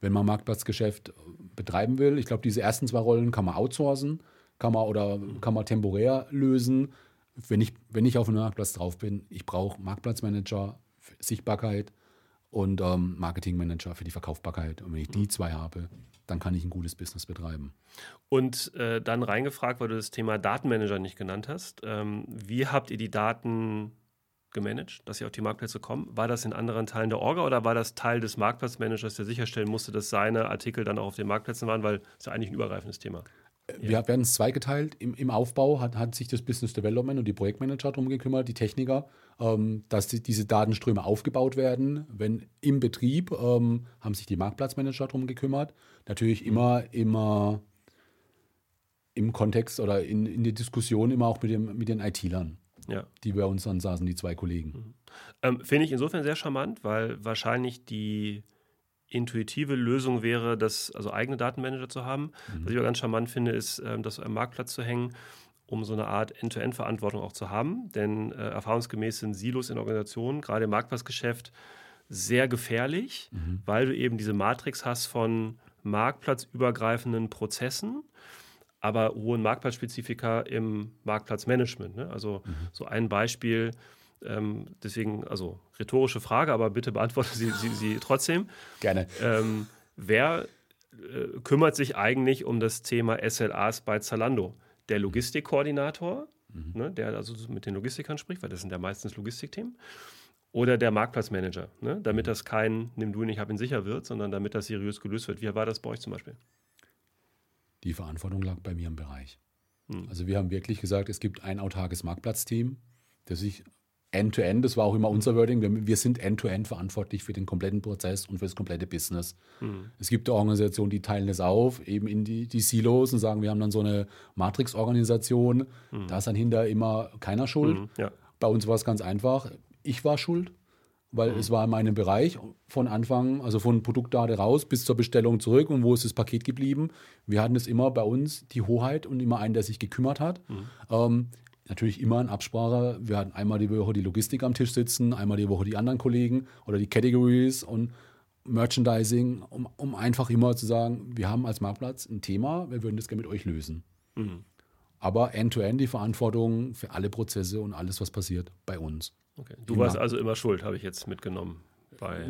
Wenn man Marktplatzgeschäft betreiben will, ich glaube, diese ersten zwei Rollen kann man outsourcen, kann man oder kann man temporär lösen. Wenn ich, wenn ich auf einem Marktplatz drauf bin, ich brauche Marktplatzmanager, Sichtbarkeit und ähm, Marketingmanager für die Verkaufbarkeit. Und wenn ich die mhm. zwei habe, dann kann ich ein gutes Business betreiben. Und äh, dann reingefragt, weil du das Thema Datenmanager nicht genannt hast. Ähm, wie habt ihr die Daten gemanagt, dass sie auf die Marktplätze kommen? War das in anderen Teilen der Orga oder war das Teil des Marktplatzmanagers, der sicherstellen musste, dass seine Artikel dann auch auf den Marktplätzen waren? Weil es ja eigentlich ein übergreifendes Thema. Wir ja. werden es zweigeteilt. Im, Im Aufbau hat, hat, sich das Business Development und die Projektmanager darum gekümmert, die Techniker, ähm, dass die, diese Datenströme aufgebaut werden. Wenn im Betrieb ähm, haben sich die Marktplatzmanager darum gekümmert. Natürlich mhm. immer, immer im Kontext oder in, in der Diskussion immer auch mit, dem, mit den IT-Lern, ja. die bei uns dann saßen, die zwei Kollegen. Mhm. Ähm, Finde ich insofern sehr charmant, weil wahrscheinlich die intuitive Lösung wäre, das also eigene Datenmanager zu haben. Mhm. Was ich aber ganz charmant finde, ist, ähm, das am Marktplatz zu hängen, um so eine Art End-to-End-Verantwortung auch zu haben. Denn äh, erfahrungsgemäß sind Silos in Organisationen, gerade im Marktplatzgeschäft, sehr gefährlich, mhm. weil du eben diese Matrix hast von marktplatzübergreifenden Prozessen, aber hohen Marktplatzspezifika im Marktplatzmanagement. Ne? Also mhm. so ein Beispiel, ähm, deswegen, also rhetorische Frage, aber bitte beantworte sie, sie, sie trotzdem. Gerne. Ähm, wer äh, kümmert sich eigentlich um das Thema SLAs bei Zalando? Der Logistikkoordinator, mhm. ne, der also mit den Logistikern spricht, weil das sind ja meistens Logistikthemen, oder der Marktplatzmanager, ne, damit mhm. das kein Nimm du ihn, ich hab ihn sicher wird, sondern damit das seriös gelöst wird. Wie war das bei euch zum Beispiel? Die Verantwortung lag bei mir im Bereich. Mhm. Also wir haben wirklich gesagt, es gibt ein autarkes Marktplatzteam, das sich End-to-End, -End, das war auch immer unser Wording, wir, wir sind End-to-End -End verantwortlich für den kompletten Prozess und für das komplette Business. Mhm. Es gibt Organisationen, die teilen das auf, eben in die, die Silos und sagen, wir haben dann so eine Matrix-Organisation, mhm. da ist dann hinter immer keiner schuld. Mhm, ja. Bei uns war es ganz einfach, ich war schuld, weil es war in meinem Bereich von Anfang, also von Produktdaten raus bis zur Bestellung zurück und wo ist das Paket geblieben. Wir hatten es immer bei uns die Hoheit und immer einen, der sich gekümmert hat. Ähm, natürlich immer in Absprache. Wir hatten einmal die Woche die Logistik am Tisch sitzen, einmal die Woche die anderen Kollegen oder die Categories und Merchandising, um, um einfach immer zu sagen, wir haben als Marktplatz ein Thema, wir würden das gerne mit euch lösen. Aber end-to-end die Verantwortung für alle Prozesse und alles, was passiert, bei uns. Okay. Du warst also immer schuld, habe ich jetzt mitgenommen.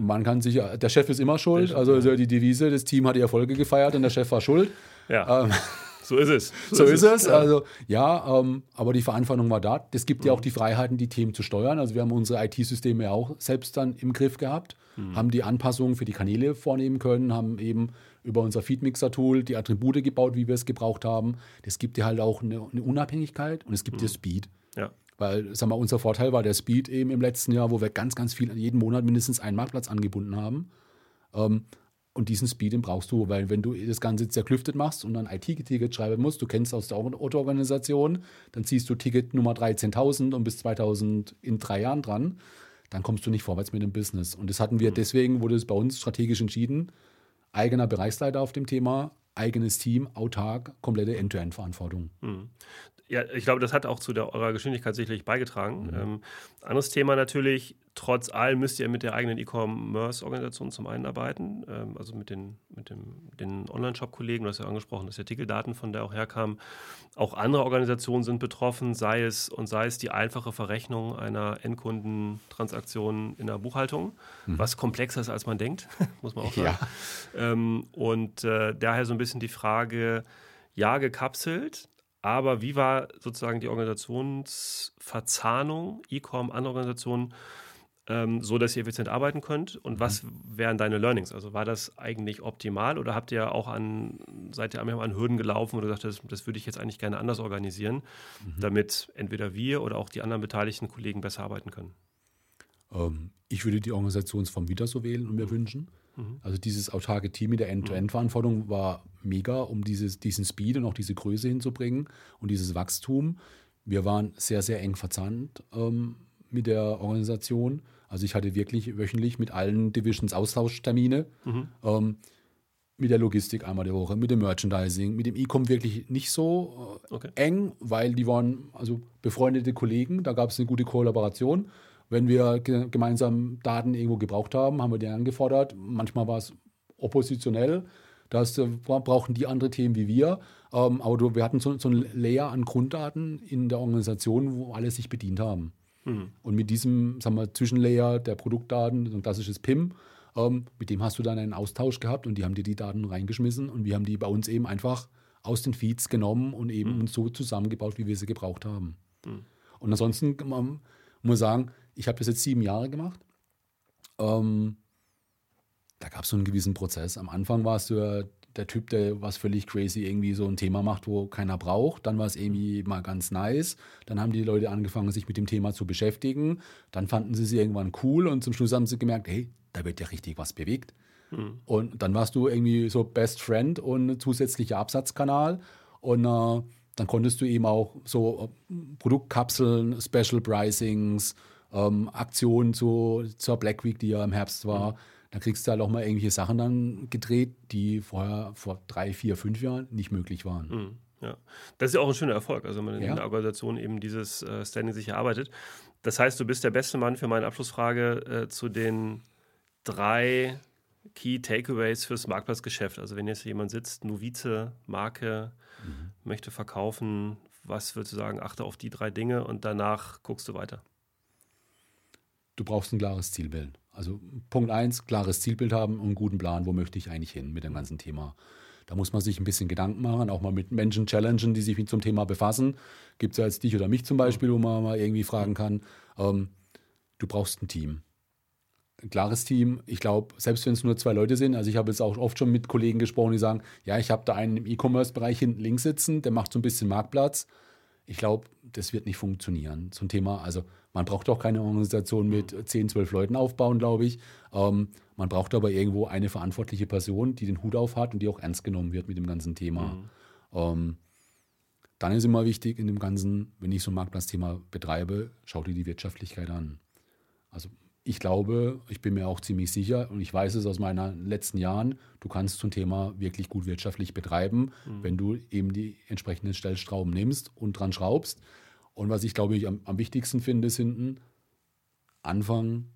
Man kann sich, ja- der Chef ist immer schuld, also ist die Devise, das Team hat die Erfolge gefeiert und der Chef war schuld. ja, Ähm, <laughs> so ist es. <laughs> so ist es. Ja. Also ja, ähm, aber die Verantwortung war da. Das gibt ja auch die Freiheiten, die Themen zu steuern. Also wir haben unsere IT-Systeme ja auch selbst dann im Griff gehabt, haben die Anpassungen für die Kanäle vornehmen können, haben eben über unser Feedmixer-Tool die Attribute gebaut, wie wir es gebraucht haben. Das gibt dir halt auch eine, eine Unabhängigkeit und es gibt dir Speed. ja. Weil, sag mal, unser Vorteil war der Speed eben im letzten Jahr, wo wir ganz, ganz viel, jeden Monat mindestens einen Marktplatz angebunden haben. Ähm, und diesen Speed, den brauchst du, weil wenn du das Ganze zerklüftet machst und dann IT-Ticket schreiben musst, du kennst aus der Autoorganisation, dann ziehst du Ticket Nummer 13.000 und bis 2000 in drei Jahren dran, dann kommst du nicht vorwärts mit dem Business. Und das hatten wir deswegen, wurde es bei uns strategisch entschieden, eigener Bereichsleiter auf dem Thema, eigenes Team, autark, komplette End-to-End-Verantwortung. Ja, ich glaube, das hat auch zu der, eurer Geschwindigkeit sicherlich beigetragen. Mhm. Ähm, anderes Thema natürlich, trotz allem müsst ihr mit der eigenen E-Commerce-Organisation zum einen arbeiten, ähm, also mit den, mit dem, den Online-Shop-Kollegen, du hast ja angesprochen, dass ja Artikeldaten von der auch herkamen. Auch andere Organisationen sind betroffen, sei es und sei es die einfache Verrechnung einer Endkundentransaktion in der Buchhaltung, was komplexer ist, als man denkt, <laughs> muss man auch sagen. Mhm. Ja. Ähm, und äh, daher so ein bisschen die Frage, ja, gekapselt, aber wie war sozusagen die Organisationsverzahnung, E-Com, andere Organisationen, ähm, so dass ihr effizient arbeiten könnt? Und was wären deine Learnings? Also war das eigentlich optimal oder habt ihr auch an, seid ihr an Hürden gelaufen oder gesagt, das, das würde ich jetzt eigentlich gerne anders organisieren, damit entweder wir oder auch die anderen beteiligten Kollegen besser arbeiten können? Ähm, ich würde die Organisationsform wieder so wählen und mir wünschen. Also dieses autarke Team mit der End-to-End-Verantwortung war mega, um dieses, diesen Speed und auch diese Größe hinzubringen und dieses Wachstum. Wir waren sehr, sehr eng verzahnt ähm, mit der Organisation. Also ich hatte wirklich wöchentlich mit allen Divisions Austauschtermine. Ähm, mit der Logistik einmal die Woche, mit dem Merchandising, mit dem E-Com wirklich nicht so äh, Okay. eng, weil die waren also befreundete Kollegen, da gab es eine gute Kollaboration. Wenn wir ge gemeinsam Daten irgendwo gebraucht haben, haben wir die angefordert. Manchmal war es oppositionell, das äh, bra- brauchten die andere Themen wie wir. Ähm, aber du, wir hatten so, so ein Layer an Grunddaten in der Organisation, wo alle sich bedient haben. Und mit diesem sagen wir, Zwischenlayer der Produktdaten, so ein klassisches PIM, ähm, mit dem hast du dann einen Austausch gehabt und die haben dir die Daten reingeschmissen und wir haben die bei uns eben einfach aus den Feeds genommen und eben uns so zusammengebaut, wie wir sie gebraucht haben. Und ansonsten man muss sagen, ich habe das jetzt sieben Jahre gemacht. Ähm, da gab es so einen gewissen Prozess. Am Anfang warst du ja der Typ, der was völlig crazy irgendwie so ein Thema macht, wo keiner braucht. Dann war es irgendwie mal ganz nice. Dann haben die Leute angefangen, sich mit dem Thema zu beschäftigen. Dann fanden sie es irgendwann cool und zum Schluss haben sie gemerkt, hey, da wird ja richtig was bewegt. Und dann warst du irgendwie so Best Friend und zusätzlicher Absatzkanal. Und äh, dann konntest du eben auch so äh, Produktkapseln, Special Pricings, ähm, Aktionen zu, zur Black Week, die ja im Herbst war. Da kriegst du halt auch mal irgendwelche Sachen dann gedreht, die vorher vor drei, vier, fünf Jahren nicht möglich waren. Mhm. Ja, das ist ja auch ein schöner Erfolg, also wenn man in Ja. der Organisation eben dieses äh, Standing sich erarbeitet. Das heißt, du bist der beste Mann für meine Abschlussfrage äh, zu den drei Key Takeaways fürs Marktplatzgeschäft. Also wenn jetzt jemand sitzt, Novize, Marke, möchte verkaufen, was würdest du sagen, achte auf die drei Dinge und danach guckst du weiter. Du brauchst ein klares Zielbild. Also Punkt eins, klares Zielbild haben und einen guten Plan, wo möchte ich eigentlich hin mit dem ganzen Thema. Da muss man sich ein bisschen Gedanken machen, auch mal mit Menschen challengen, die sich mit zum Thema befassen. Gibt es ja jetzt dich oder mich zum Beispiel, wo man mal irgendwie fragen kann, ähm, du brauchst ein Team. Ein klares Team. Ich glaube, selbst wenn es nur zwei Leute sind, also ich habe jetzt auch oft schon mit Kollegen gesprochen, die sagen, ja, ich habe da einen im E-Commerce-Bereich hinten links sitzen, der macht so ein bisschen Marktplatz. Ich glaube, das wird nicht funktionieren. Zum Thema, also man braucht auch keine Organisation mit 10, 12 Leuten aufbauen, glaube ich. Ähm, man braucht aber irgendwo eine verantwortliche Person, die den Hut auf hat und die auch ernst genommen wird mit dem ganzen Thema. Ähm, dann ist immer wichtig in dem Ganzen, wenn ich so ein Marktplatzthema betreibe, schau dir die Wirtschaftlichkeit an. Also ich glaube, ich bin mir auch ziemlich sicher und ich weiß es aus meinen letzten Jahren, du kannst zum Thema wirklich gut wirtschaftlich betreiben, mhm. wenn du eben die entsprechenden Stellstrauben nimmst und dran schraubst. Und was ich glaube ich am, am wichtigsten finde, sind Anfang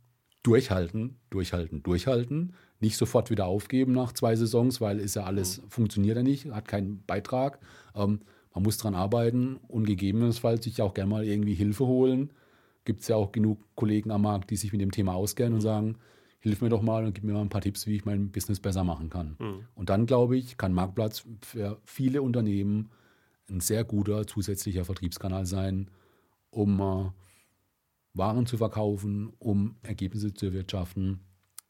durchhalten, durchhalten, durchhalten. Nicht sofort wieder aufgeben nach zwei Saisons, weil ist ja alles, mhm. funktioniert ja nicht, hat keinen Beitrag. Ähm, man muss dran arbeiten und gegebenenfalls sich auch gerne mal irgendwie Hilfe holen gibt es ja auch genug Kollegen am Markt, die sich mit dem Thema auskennen mhm. und sagen, hilf mir doch mal und gib mir mal ein paar Tipps, wie ich mein Business besser machen kann. Mhm. Und dann, glaube ich, kann Marktplatz für viele Unternehmen ein sehr guter zusätzlicher Vertriebskanal sein, um äh, Waren zu verkaufen, um Ergebnisse zu erwirtschaften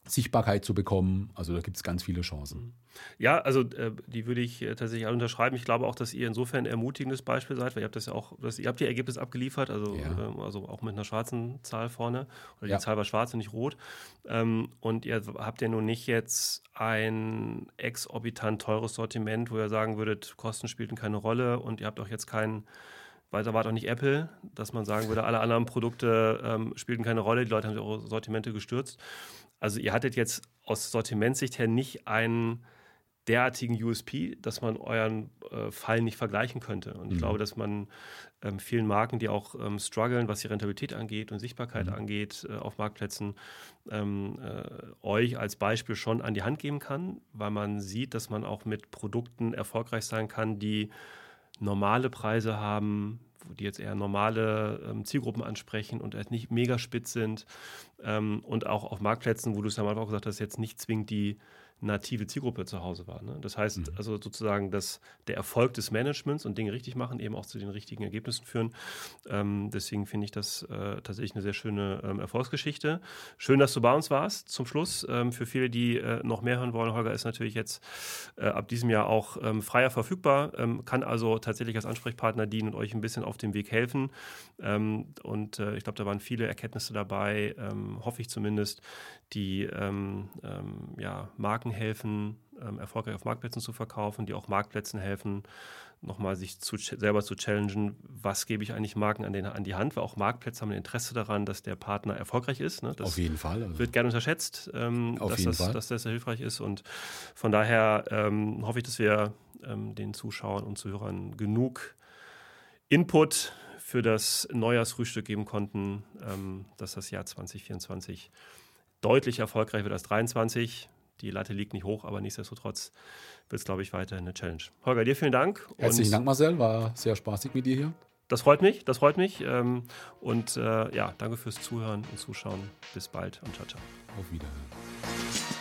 Sichtbarkeit zu bekommen. Also da gibt es ganz viele Chancen. Ja, also äh, die würde ich äh, tatsächlich unterschreiben. Ich glaube auch, dass ihr insofern ein ermutigendes Beispiel seid, weil ihr habt das ja auch, das, ihr habt ihr Ergebnis abgeliefert, also, ja. ähm, also auch mit einer schwarzen Zahl vorne. Oder die ja. Zahl war schwarz und nicht rot. Ähm, und ihr habt ja nun nicht jetzt ein exorbitant teures Sortiment, wo ihr sagen würdet, Kosten spielten keine Rolle und ihr habt auch jetzt keinen weil da war doch nicht Apple, dass man sagen würde, alle anderen Produkte ähm, spielten keine Rolle, die Leute haben ihre Sortimente gestürzt. Also ihr hattet jetzt aus Sortimentssicht her nicht einen derartigen USP, dass man euren äh, Fall nicht vergleichen könnte. Und ich mhm. glaube, dass man ähm, vielen Marken, die auch ähm, strugglen, was die Rentabilität angeht und Sichtbarkeit mhm. angeht äh, auf Marktplätzen, ähm, äh, euch als Beispiel schon an die Hand geben kann, weil man sieht, dass man auch mit Produkten erfolgreich sein kann, die normale Preise haben, die jetzt eher normale ähm, Zielgruppen ansprechen und halt nicht mega spitz sind. Ähm, und auch auf Marktplätzen, wo du es ja mal auch gesagt hast, jetzt nicht zwingend die native Zielgruppe zu Hause war. Ne? Das heißt mhm. also sozusagen, dass der Erfolg des Managements und Dinge richtig machen eben auch zu den richtigen Ergebnissen führen. Ähm, deswegen finde ich das äh, tatsächlich eine sehr schöne ähm, Erfolgsgeschichte. Schön, dass du bei uns warst zum Schluss. Ähm, für viele, die äh, noch mehr hören wollen, Holger ist natürlich jetzt äh, ab diesem Jahr auch ähm, freier verfügbar, ähm, kann also tatsächlich als Ansprechpartner dienen und euch ein bisschen auf dem Weg helfen. Ähm, und äh, ich glaube, da waren viele Erkenntnisse dabei, hoffe ich zumindest, die ja, Marken helfen, ähm, erfolgreich auf Marktplätzen zu verkaufen, die auch Marktplätzen helfen, nochmal sich zu, selber zu challengen, was gebe ich eigentlich Marken an, den, an die Hand, weil auch Marktplätze haben ein Interesse daran, dass der Partner erfolgreich ist. Ne? auf jeden Fall. Also wird gerne unterschätzt, ähm, dass, das, dass das sehr hilfreich ist und von daher ähm, hoffe ich, dass wir ähm, den Zuschauern und Zuhörern genug Input für das Neujahrsfrühstück geben konnten, ähm, dass das Jahr 2024 deutlich erfolgreicher wird als 2023 die Latte liegt nicht hoch, aber nichtsdestotrotz wird es, glaube ich, weiterhin eine Challenge. Holger, dir vielen Dank. Herzlichen Dank, Marcel. War sehr spaßig mit dir hier. Das freut mich, das freut mich. Ähm, und äh, ja, danke fürs Zuhören und Zuschauen. Bis bald und ciao, ciao. Auf Wiederhören.